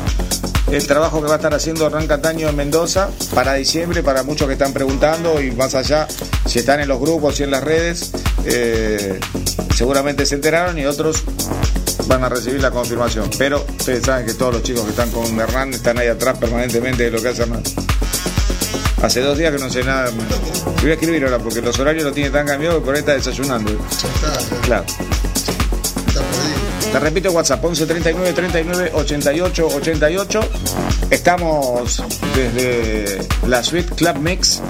S2: el trabajo que va a estar haciendo Hernán Cataño en Mendoza para diciembre, para muchos que están preguntando y más allá, si están en los grupos y en las redes, eh, seguramente se enteraron y otros van a recibir la confirmación. Pero ustedes saben que todos los chicos que están con Hernán están ahí atrás permanentemente de lo que hace Hernán. Hace dos días que no sé nada. Voy a escribir ahora porque los horarios lo tiene tan cambiado que por ahí está desayunando. Claro. Te repito WhatsApp 11 39 39 88 88. Estamos desde la suite Club Mix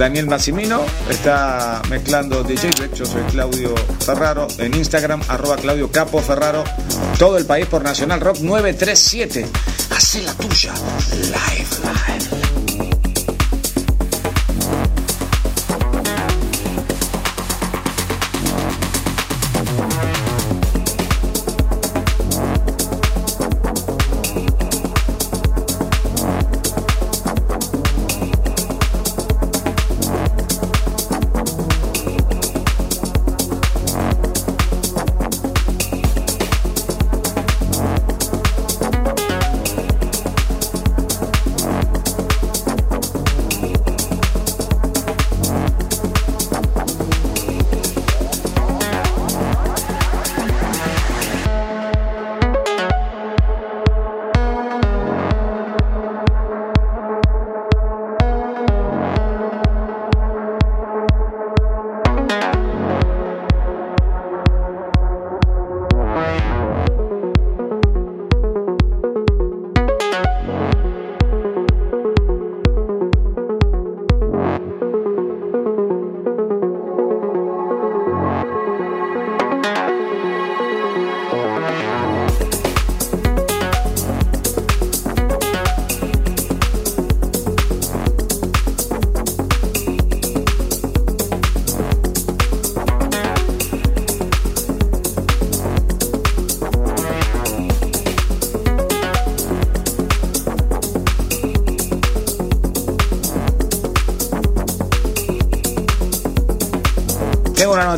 S2: Daniel Massimino, está mezclando DJ Rex, yo soy Claudio Ferraro, en Instagram, arroba Claudio Capo Ferraro, todo el país por Nacional Rock 937. Hace la tuya, live, live.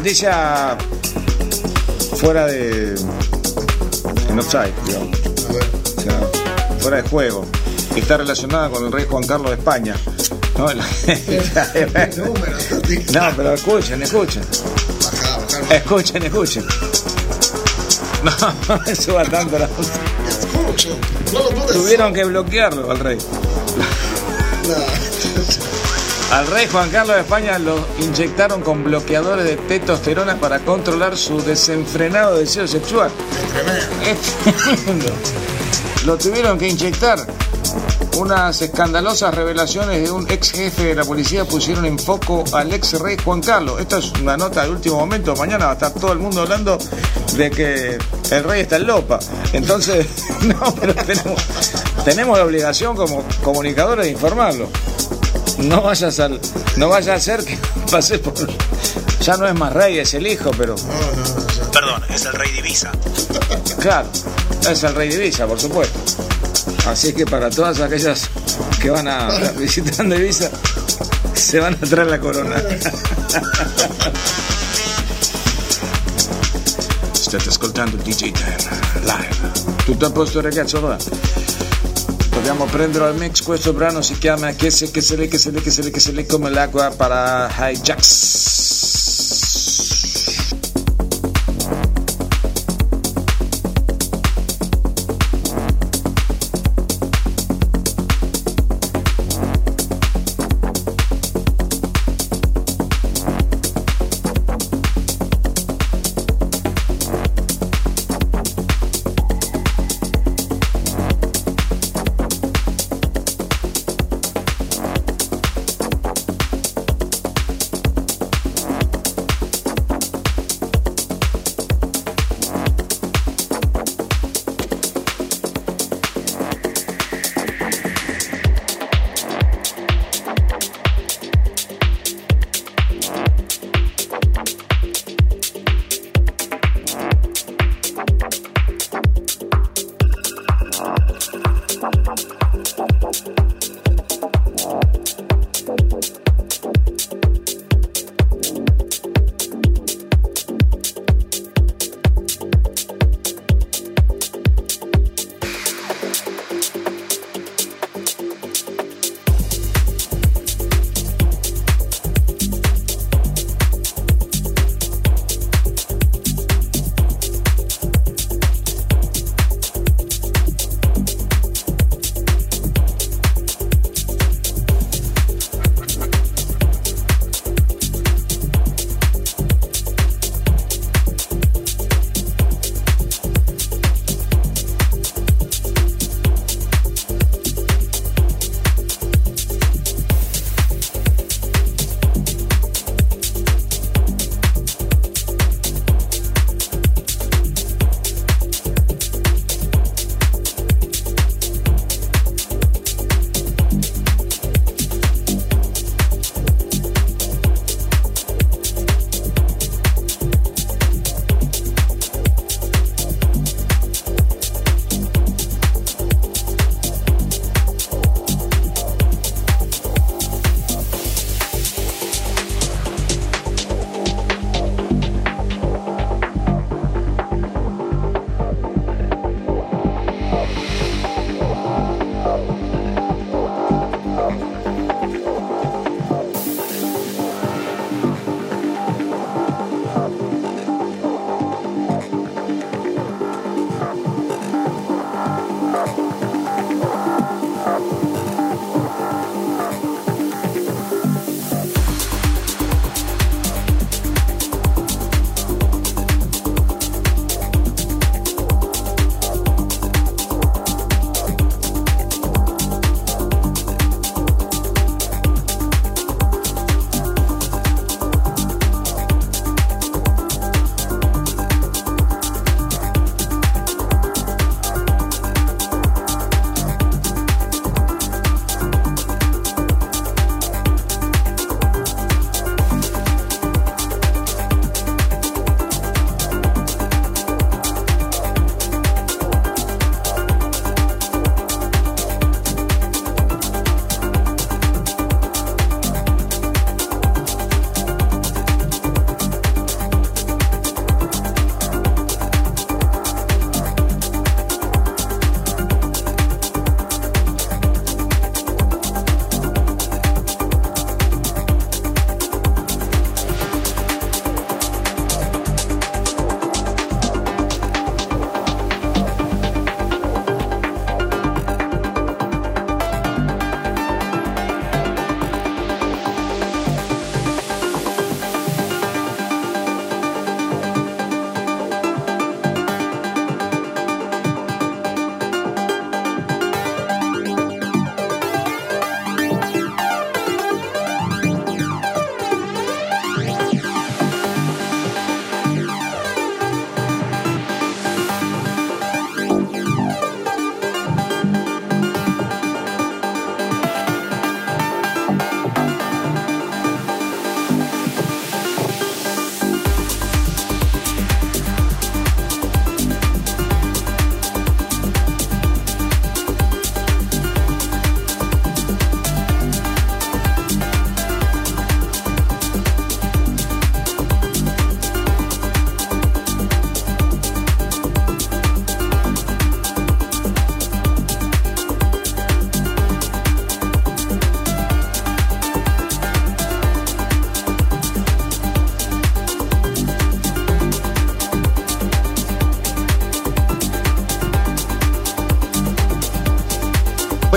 S2: Noticia fuera de. en offside, digamos. fuera de juego. Está relacionada con el rey Juan Carlos de España. No, <laughs> pero escuchen, escuchen. Escuchen, escuchen. No, <laughs> no suba tanto la Tuvieron que bloquearlo al rey. Al rey Juan Carlos de España lo inyectaron con bloqueadores de testosterona para controlar su desenfrenado deseo sexual. Lo tuvieron que inyectar. Unas escandalosas revelaciones de un ex jefe de la policía pusieron en foco al ex rey Juan Carlos. Esto es una nota de último momento. Mañana va a estar todo el mundo hablando de que el rey está en Lopa. Entonces, <laughs> no, pero tenemos, tenemos la obligación como comunicadores de informarlo no vayas al, no vaya a ser que pase por. Ya no es más rey, es el hijo, pero.
S6: Perdón, es el rey divisa.
S2: Claro, es el rey divisa, por supuesto. Así que para todas aquellas que van a <laughs> visitar divisa, se van a traer la corona. State ascoltando DJ Time live. Tutto a posto ragazzi, allora. Dobbiamo prendere al mix, questo brano si chiama Che se che se le che se le che se le che se le come l'acqua para Hijacks.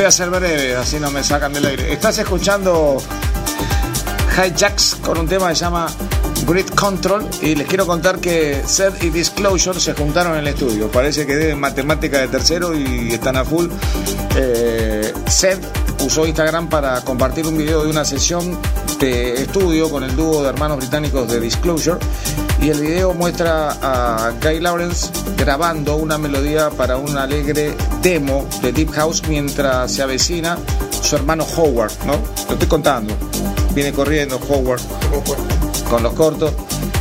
S2: A ser breve, así no me sacan del aire. Estás escuchando Hijacks con un tema que se llama Grid Control y les quiero contar que Seth y Disclosure se juntaron en el estudio. Parece que deben matemática de tercero y están a full. Eh, Seth usó Instagram para compartir un video de una sesión de estudio con el dúo de hermanos británicos de Disclosure y el video muestra a Guy Lawrence grabando una melodía para un alegre demo de Deep House mientras se avecina su hermano Howard, ¿no? Lo estoy contando. Viene corriendo Howard con los cortos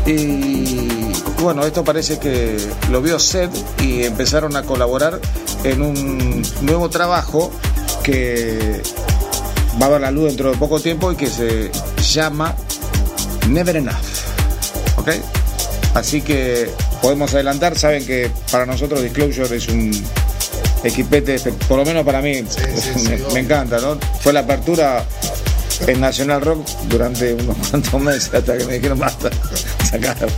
S2: y bueno, esto parece que lo vio Seth y empezaron a colaborar en un nuevo trabajo que va a ver la luz dentro de poco tiempo y que se llama Never Enough. ¿Ok? Así que podemos adelantar, saben que para nosotros Disclosure es un equipete, por lo menos para mí, <laughs> me, me encanta, ¿no? Fue la apertura en Nacional Rock durante unos <laughs> cuantos meses hasta que me dijeron basta, sacaron.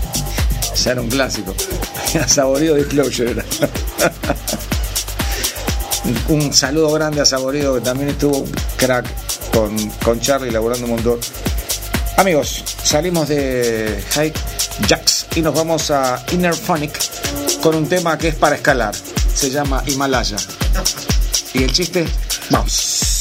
S2: Ya era un clásico. <laughs> Saborido Disclosure era. un saludo grande a Saborido que también estuvo crack con, con Charlie laburando un montón. Amigos, salimos de High Jacks y nos vamos a Inner Phonic con un tema que es para escalar. Se llama Himalaya. Y el chiste, vamos.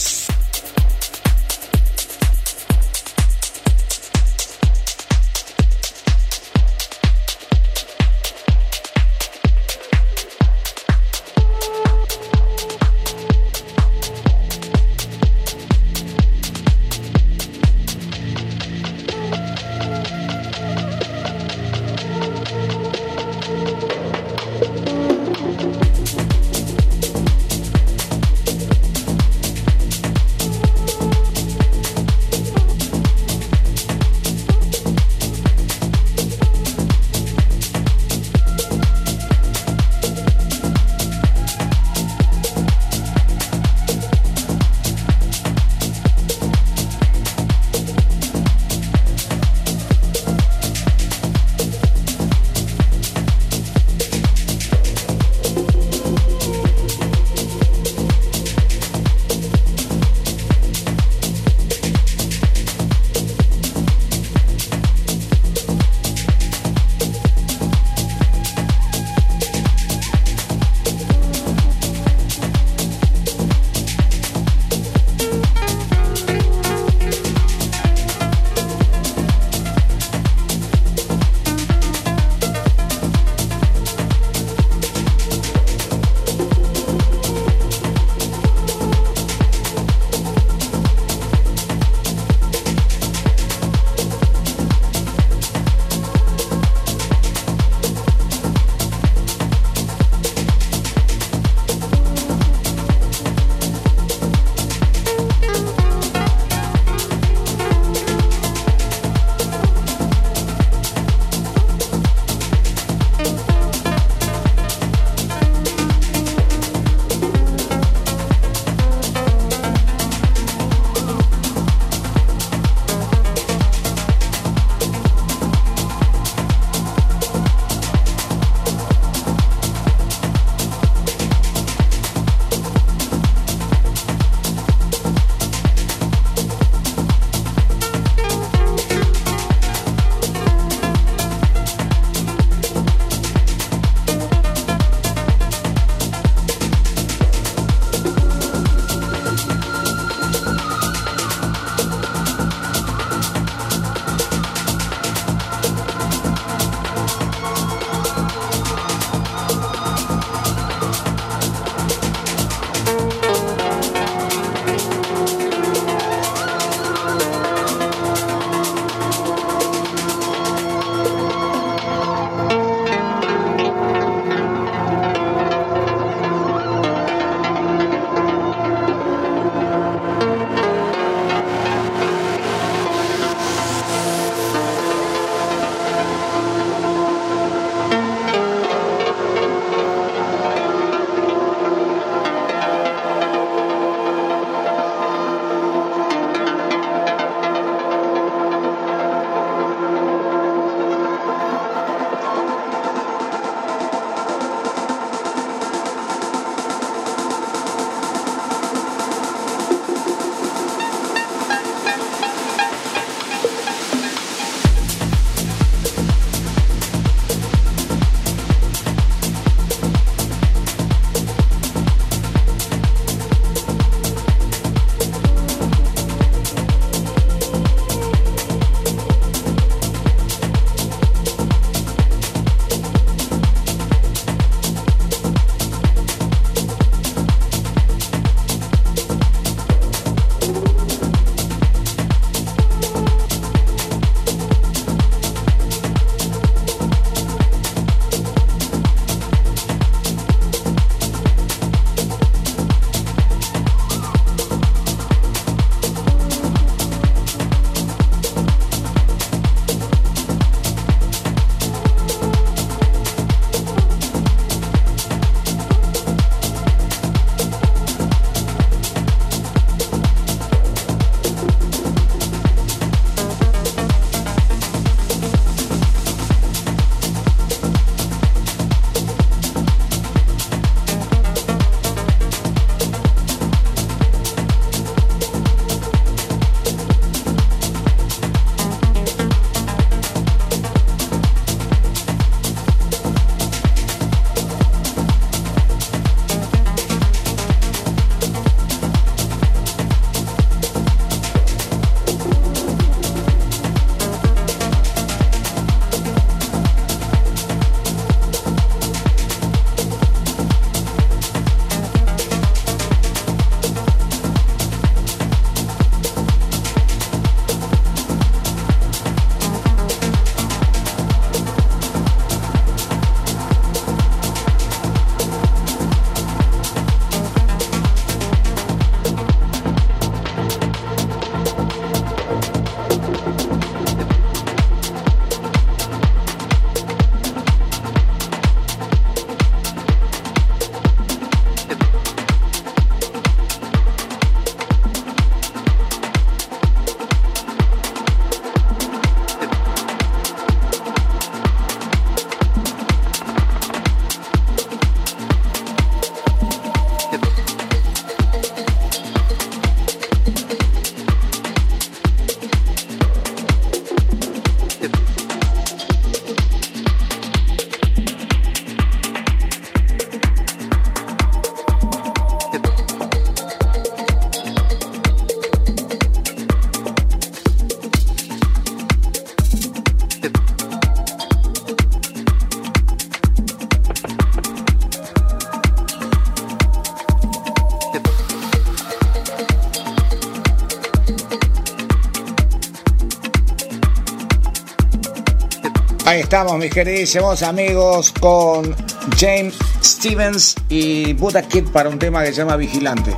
S2: Estamos, mis queridísimos amigos, con James Stevens y Buddha Kid para un tema que se llama Vigilante.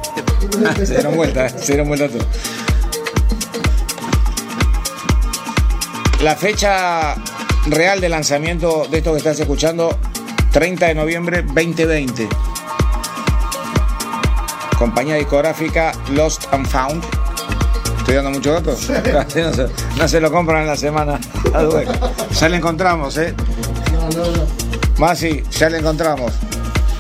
S2: se dieron vuelta, se dieron vuelta todo. La fecha real de lanzamiento de esto que estás escuchando, 30 de noviembre 2020. Compañía discográfica Lost and Found. ¿Estoy dando mucho dato? <laughs> No se, no se lo compran en la semana. Ya le encontramos, ¿eh? Sí, ya le encontramos.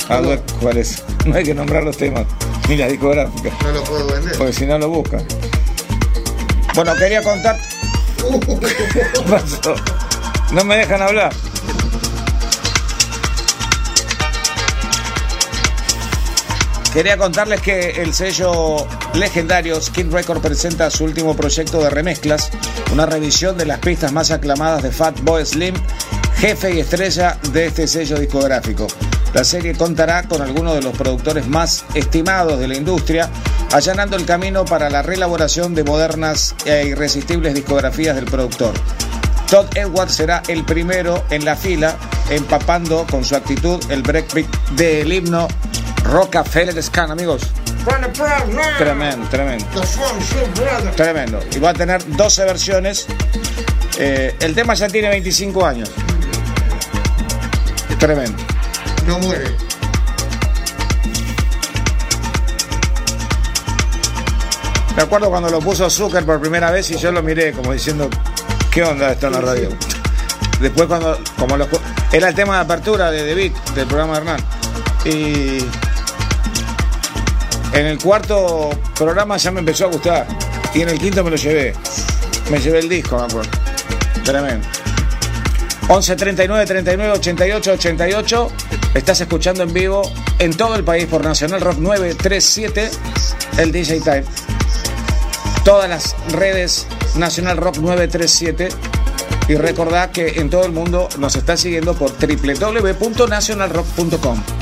S2: A ver, ¿cuál es? No hay que nombrar los temas, ni la discográfica.
S4: No lo puedo vender.
S2: Porque si no lo buscan. Bueno, quería contar. <laughs> ¿Qué pasó? No me dejan hablar. Quería contarles que el sello legendario Skin Record presenta su último proyecto de remezclas, una revisión de las pistas más aclamadas de Fatboy Slim, jefe y estrella de este sello discográfico. La serie contará con algunos de los productores más estimados de la industria, allanando el camino para la reelaboración de modernas e irresistibles discografías del productor. Todd Edwards será el primero en la fila, empapando con su actitud el breakbeat del himno Rockefeller Scan, amigos. Tremendo, tremendo. Tremendo. Y va a tener 12 versiones. Eh, el tema ya tiene 25 años. Tremendo.
S4: No muere.
S2: Me acuerdo cuando lo puso Zucker por primera vez y yo lo miré como diciendo, ¿qué onda esto en la radio? Después cuando, como era el tema de apertura de David, del programa de Hernán. Y en el cuarto programa ya me empezó a gustar. Y en el quinto me lo llevé. Me llevé el disco, me acuerdo. Tremendo. 11 39 39 88 88. Estás escuchando en vivo en todo el país por Nacional Rock 937, el DJ Time. Todas las redes Nacional Rock 937. Y recordad que en todo el mundo nos está siguiendo por www.nationalrock.com.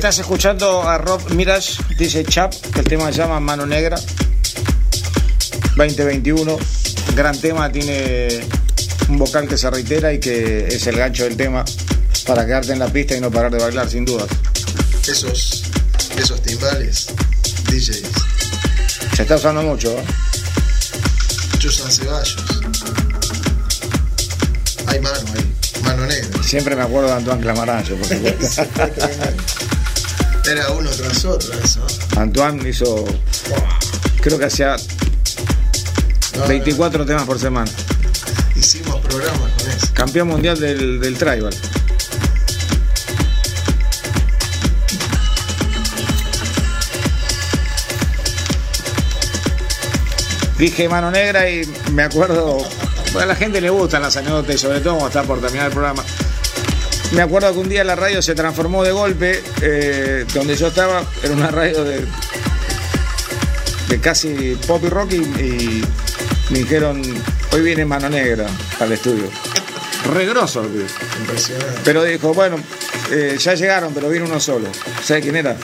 S2: Estás escuchando a Rob Mirage, dice Chap, que el tema se llama Mano Negra 2021. Gran tema, tiene un vocal que se reitera y que es el gancho del tema para quedarte en la pista y no parar de bailar, sin dudas.
S4: Esos, esos timbales, DJs,
S2: Se está usando mucho, ¿eh?
S4: Chusan Ceballos. Hay mano ahí, mano negra.
S2: Siempre me acuerdo de Antoine Clamarancho, por <laughs> supuesto.
S4: Era uno tras otro eso.
S2: Antoine hizo, creo que hacía
S4: No,
S2: 24 temas por semana.
S4: Hicimos programas con eso.
S2: Campeón mundial del, del tribal. Dije mano negra y me acuerdo. A la gente le gustan las anécdotas y sobre todo cuando está por terminar el programa. Me acuerdo que un día la radio se transformó de golpe. eh, donde yo estaba era una radio de, de casi pop y rock y, y me dijeron: Hoy viene mano negra al estudio. Regroso, el.
S4: Impresionante.
S2: Pero dijo, bueno, eh, ya llegaron, pero vino uno solo. ¿Sabe quién era?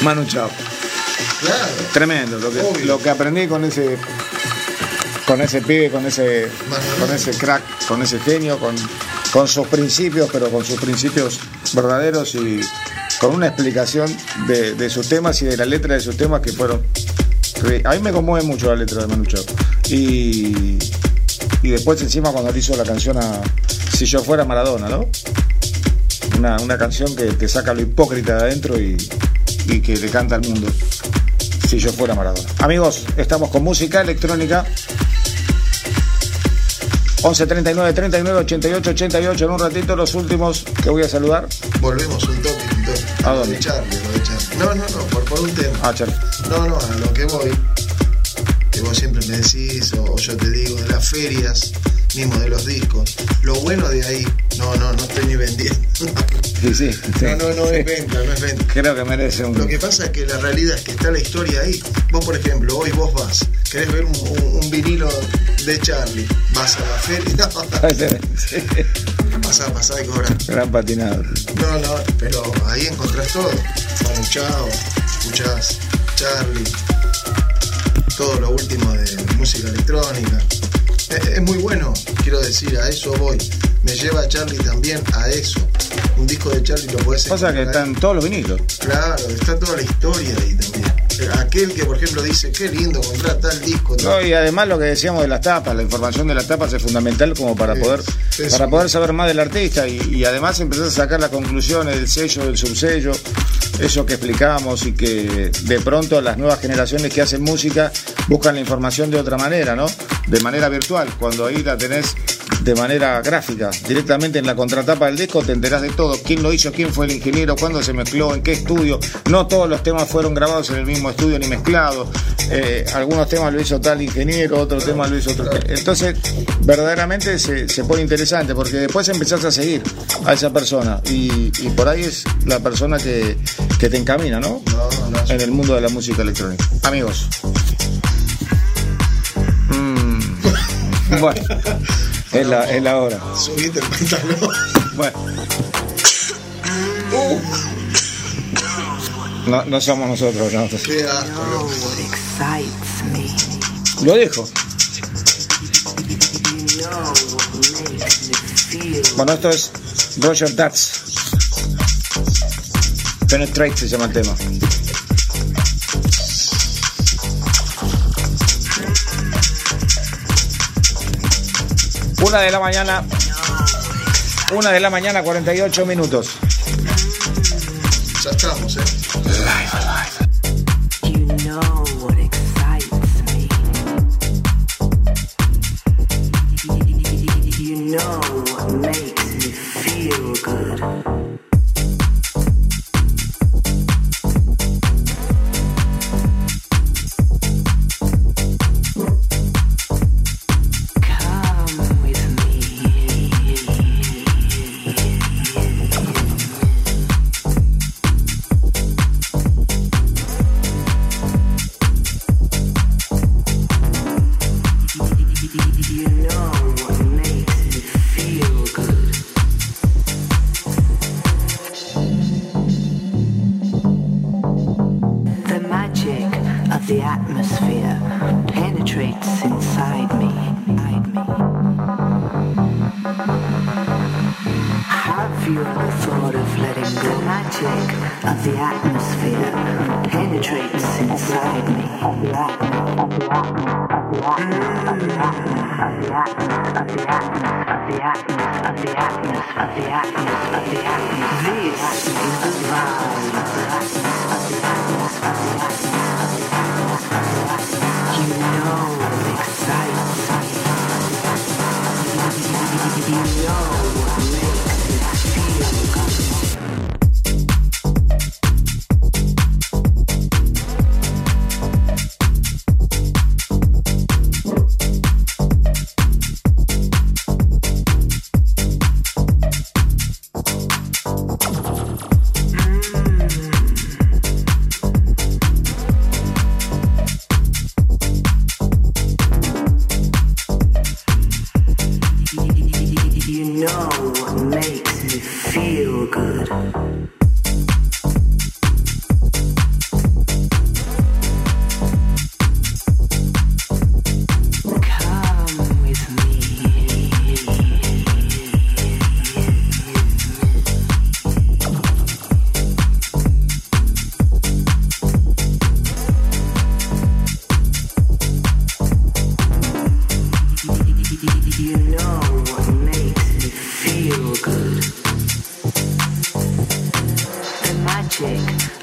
S2: Manu Chao.
S4: Claro.
S2: Tremendo. Lo que,
S4: Obvio.
S2: lo que aprendí con ese con ese pibe, con ese,
S4: Manu.
S2: con ese crack, con ese genio, con, con sus principios, pero con sus principios verdaderos y con una explicación de, sus temas y de la letra de sus temas que fueron. A mí me conmueve mucho la letra de Manu Chao. Y, y después encima cuando le hizo la canción a Si yo fuera Maradona, ¿no? Una, una canción que, que saca lo hipócrita de adentro y, y que le canta al mundo. Si yo fuera Maradona. Amigos, estamos con música electrónica. 11 39 39 88 88 en un ratito los últimos que voy a saludar.
S4: Volvemos un toque, un toque.
S2: ¿A
S4: Lo
S2: dónde?
S4: de Charlie, lo de Charlie. No, no, no, por, por un tema.
S2: Ah, Charlie.
S4: No, no, a lo que voy, que vos siempre me decís, o, o yo te digo, de las ferias, mismo de los discos. Lo bueno de ahí, no, no, no estoy ni vendiendo. <laughs>
S2: Sí, sí. sí.
S4: No, no, no es venta, no es venta.
S2: Creo que merece un.
S4: Lo que pasa es que la realidad es que está la historia ahí. Vos, por ejemplo, hoy vos vas, querés ver un, un- un vinilo de Charlie, vas a la feria, <laughs> <laughs>
S2: Sí,
S4: pasá, pasá y cobrar.
S2: Gran patinado.
S4: No, no, pero ahí encontrás todo. Manu Chao, escuchás Charlie, todo lo último de música electrónica. Es, es muy bueno, quiero decir, a eso voy. Me lleva Charlie también a eso. Un disco de Charlie lo podés
S2: Pasa que están todos los vinilos.
S4: Claro, está toda la historia ahí también. Aquel que, por ejemplo, dice, qué lindo comprar tal disco. tal-
S2: No, y además lo que decíamos de las tapas, la información de las tapas es fundamental como para poder para poder saber más del artista y, y además empezar a sacar las conclusiones del sello, del subsello, eso que explicábamos y que de pronto las nuevas generaciones que hacen música buscan la información de otra manera, ¿no? De manera virtual, cuando ahí la tenés de manera gráfica, directamente en la contratapa del disco te enterás de todo, quién lo hizo, quién fue el ingeniero, cuándo se mezcló, en qué estudio, no todos los temas fueron grabados en el mismo estudio ni mezclados, Eh, algunos temas lo hizo tal ingeniero, otros temas lo hizo otro. Entonces, verdaderamente se, se pone interesante porque después empezás a seguir a esa persona y, y por ahí es la persona que, que te encamina, ¿no? En el mundo de la música electrónica. Amigos. Mm. <laughs> Bueno, es la, es la hora.
S4: subite el pantalón.
S2: Bueno. No, no somos nosotros, no.
S4: Qué asco.
S2: Lo
S3: feel
S2: Bueno, esto es Roger Dutz. Penetrate se llama el tema. Una de la mañana. Una de la mañana, 48 minutos.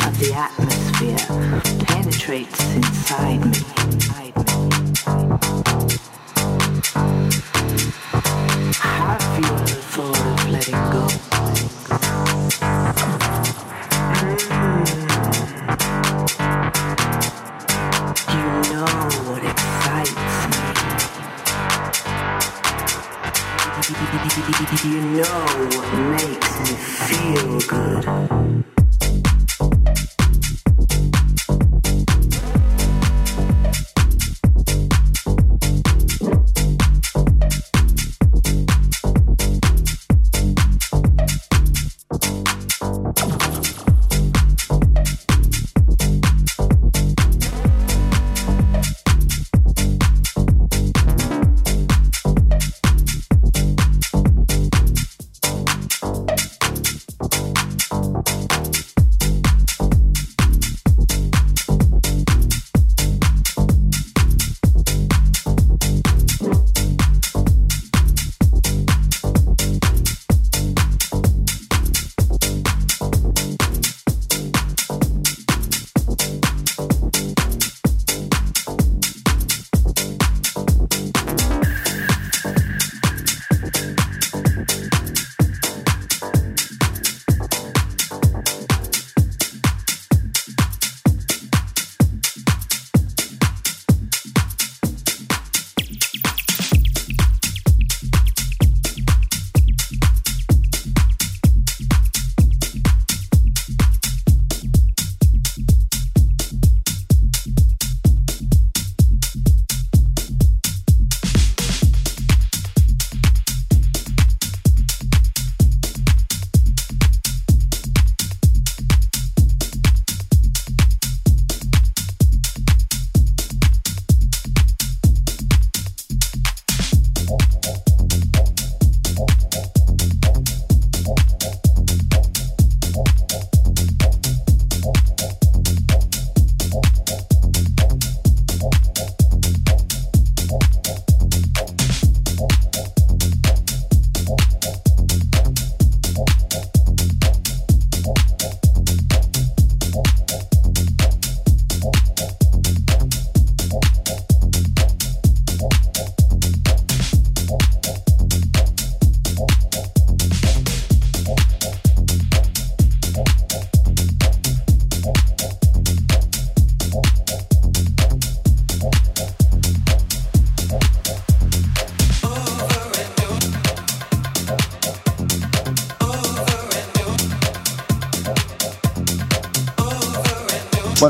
S3: Of the atmosphere penetrates inside me. Know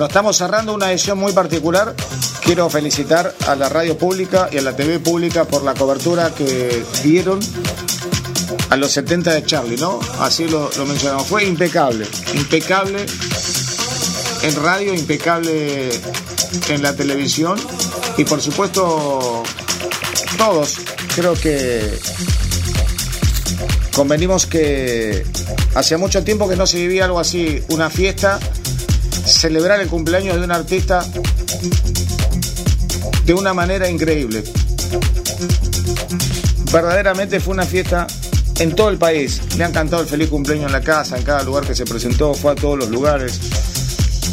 S2: Bueno, estamos cerrando una edición muy particular. Quiero felicitar a la radio pública y a la TV pública por la cobertura que dieron a los 70 de Charlie, ¿no? Así lo, lo mencionamos. Fue impecable, impecable en radio, impecable en la televisión y por supuesto todos creo que convenimos que hacía mucho tiempo que no se vivía algo así, una fiesta, celebrar el cumpleaños de un artista de una manera increíble. Verdaderamente fue una fiesta en todo el país. Le han cantado el feliz cumpleaños en la casa, en cada lugar que se presentó, fue a todos los lugares.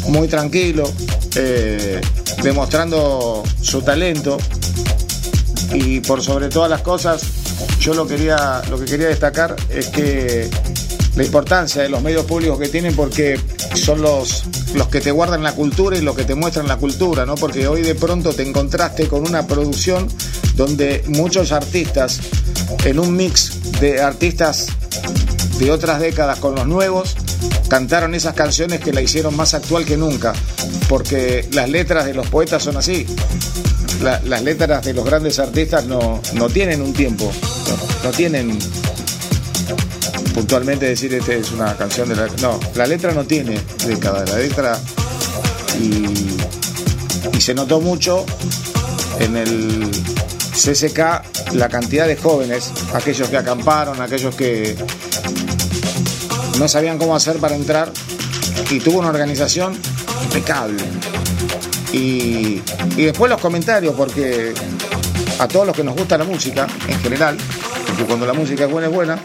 S2: Muy tranquilo, eh, demostrando su talento. Y por sobre todas las cosas, yo lo, quería, lo que quería destacar es que la importancia de los medios públicos que tienen porque son los, los que te guardan la cultura y los que te muestran la cultura, ¿no? Porque hoy de pronto te encontraste con una producción donde muchos artistas, en un mix de artistas de otras décadas con los nuevos, cantaron esas canciones que la hicieron más actual que nunca, porque las letras de los poetas son así. La- las letras de los grandes artistas no, no tienen un tiempo, no tienen puntualmente decir este es una canción de la... No, la letra no tiene década, la letra y, y se notó mucho en el CSK la cantidad de jóvenes, aquellos que acamparon, aquellos que no sabían cómo hacer para entrar y tuvo una organización impecable. Y, y después los comentarios, porque a todos los que nos gusta la música en general, porque cuando la música es buena es buena,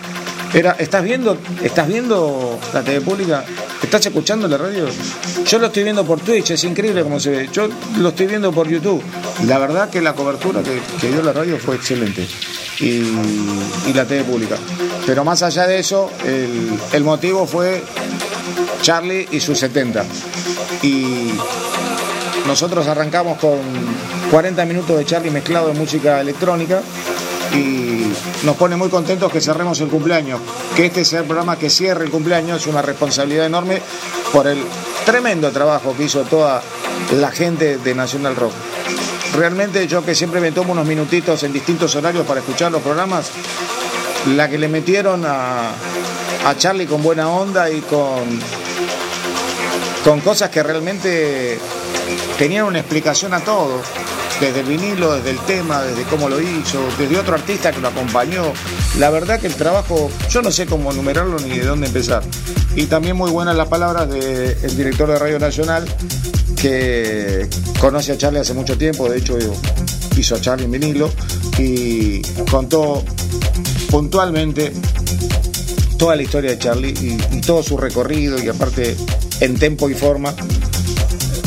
S2: ¿estás viendo, estás viendo la TV pública? ¿Estás escuchando la radio? Yo lo estoy viendo por Twitch, es increíble cómo se ve. Yo lo estoy viendo por YouTube. La verdad que la cobertura que, dio la radio fue excelente. Y, y la TV pública. Pero más allá de eso, el, el motivo fue Charlie y sus 70. Y nosotros arrancamos con 40 minutos de Charlie mezclado de música electrónica y nos pone muy contentos que cerremos el cumpleaños. Que este sea el programa que cierre el cumpleaños es una responsabilidad enorme por el tremendo trabajo que hizo toda la gente de National Rock. Realmente yo que siempre me tomo unos minutitos en distintos horarios para escuchar los programas, la que le metieron a, a Charlie con buena onda y con, con cosas que realmente tenían una explicación a todo, desde el vinilo, desde el tema, desde cómo lo hizo, desde otro artista que lo acompañó. La verdad que el trabajo, yo no sé cómo enumerarlo ni de dónde empezar. Y también muy buenas las palabras del director de Radio Nacional, que conoce a Charlie hace mucho tiempo, de hecho hizo a Charlie en vinilo, y contó puntualmente toda la historia de Charlie y, todo su recorrido y aparte en tempo y forma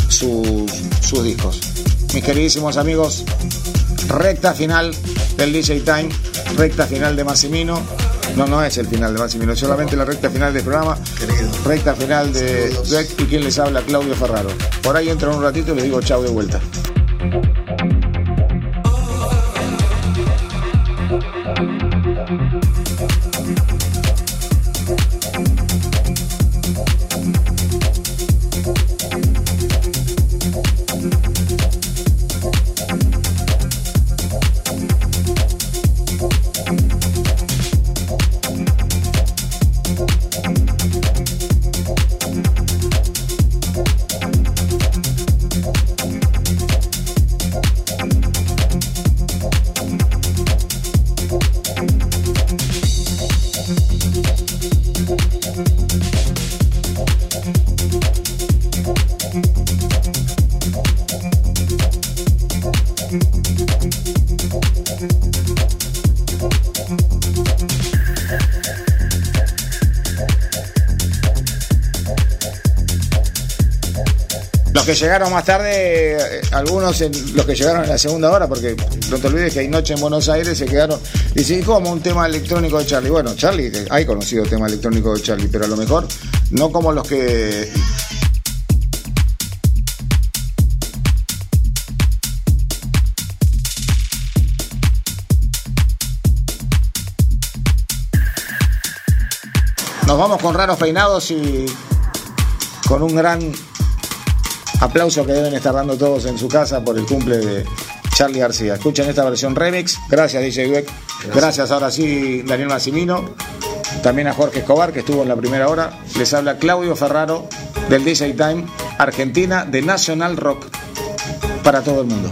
S2: sus discos. Mis queridísimos amigos, recta final del DJ Time, recta final de Massimino. No, no es el final de Massimino, es solamente la recta final del programa, recta final de y quien les habla, Claudio Ferraro. Por ahí entro en un ratito y les digo chau de vuelta. Los que llegaron más tarde, eh, algunos en- los que llegaron en la segunda hora, porque no te olvides que hay noche en Buenos Aires, se quedaron. Y sí, como un tema electrónico de Charlie. Bueno, Charlie, eh, hay conocido tema electrónico de Charlie, pero a lo mejor no como los que. Nos vamos con raros peinados y con un gran aplauso que deben estar dando todos en su casa por el cumple de Charlie García. Escuchen esta versión remix. Gracias, DJ Beck. Gracias. ahora sí, Daniel Massimino. También a Jorge Escobar, que estuvo en la primera hora. Les habla Claudio Ferraro del DJ Time Argentina de National Rock para todo el mundo.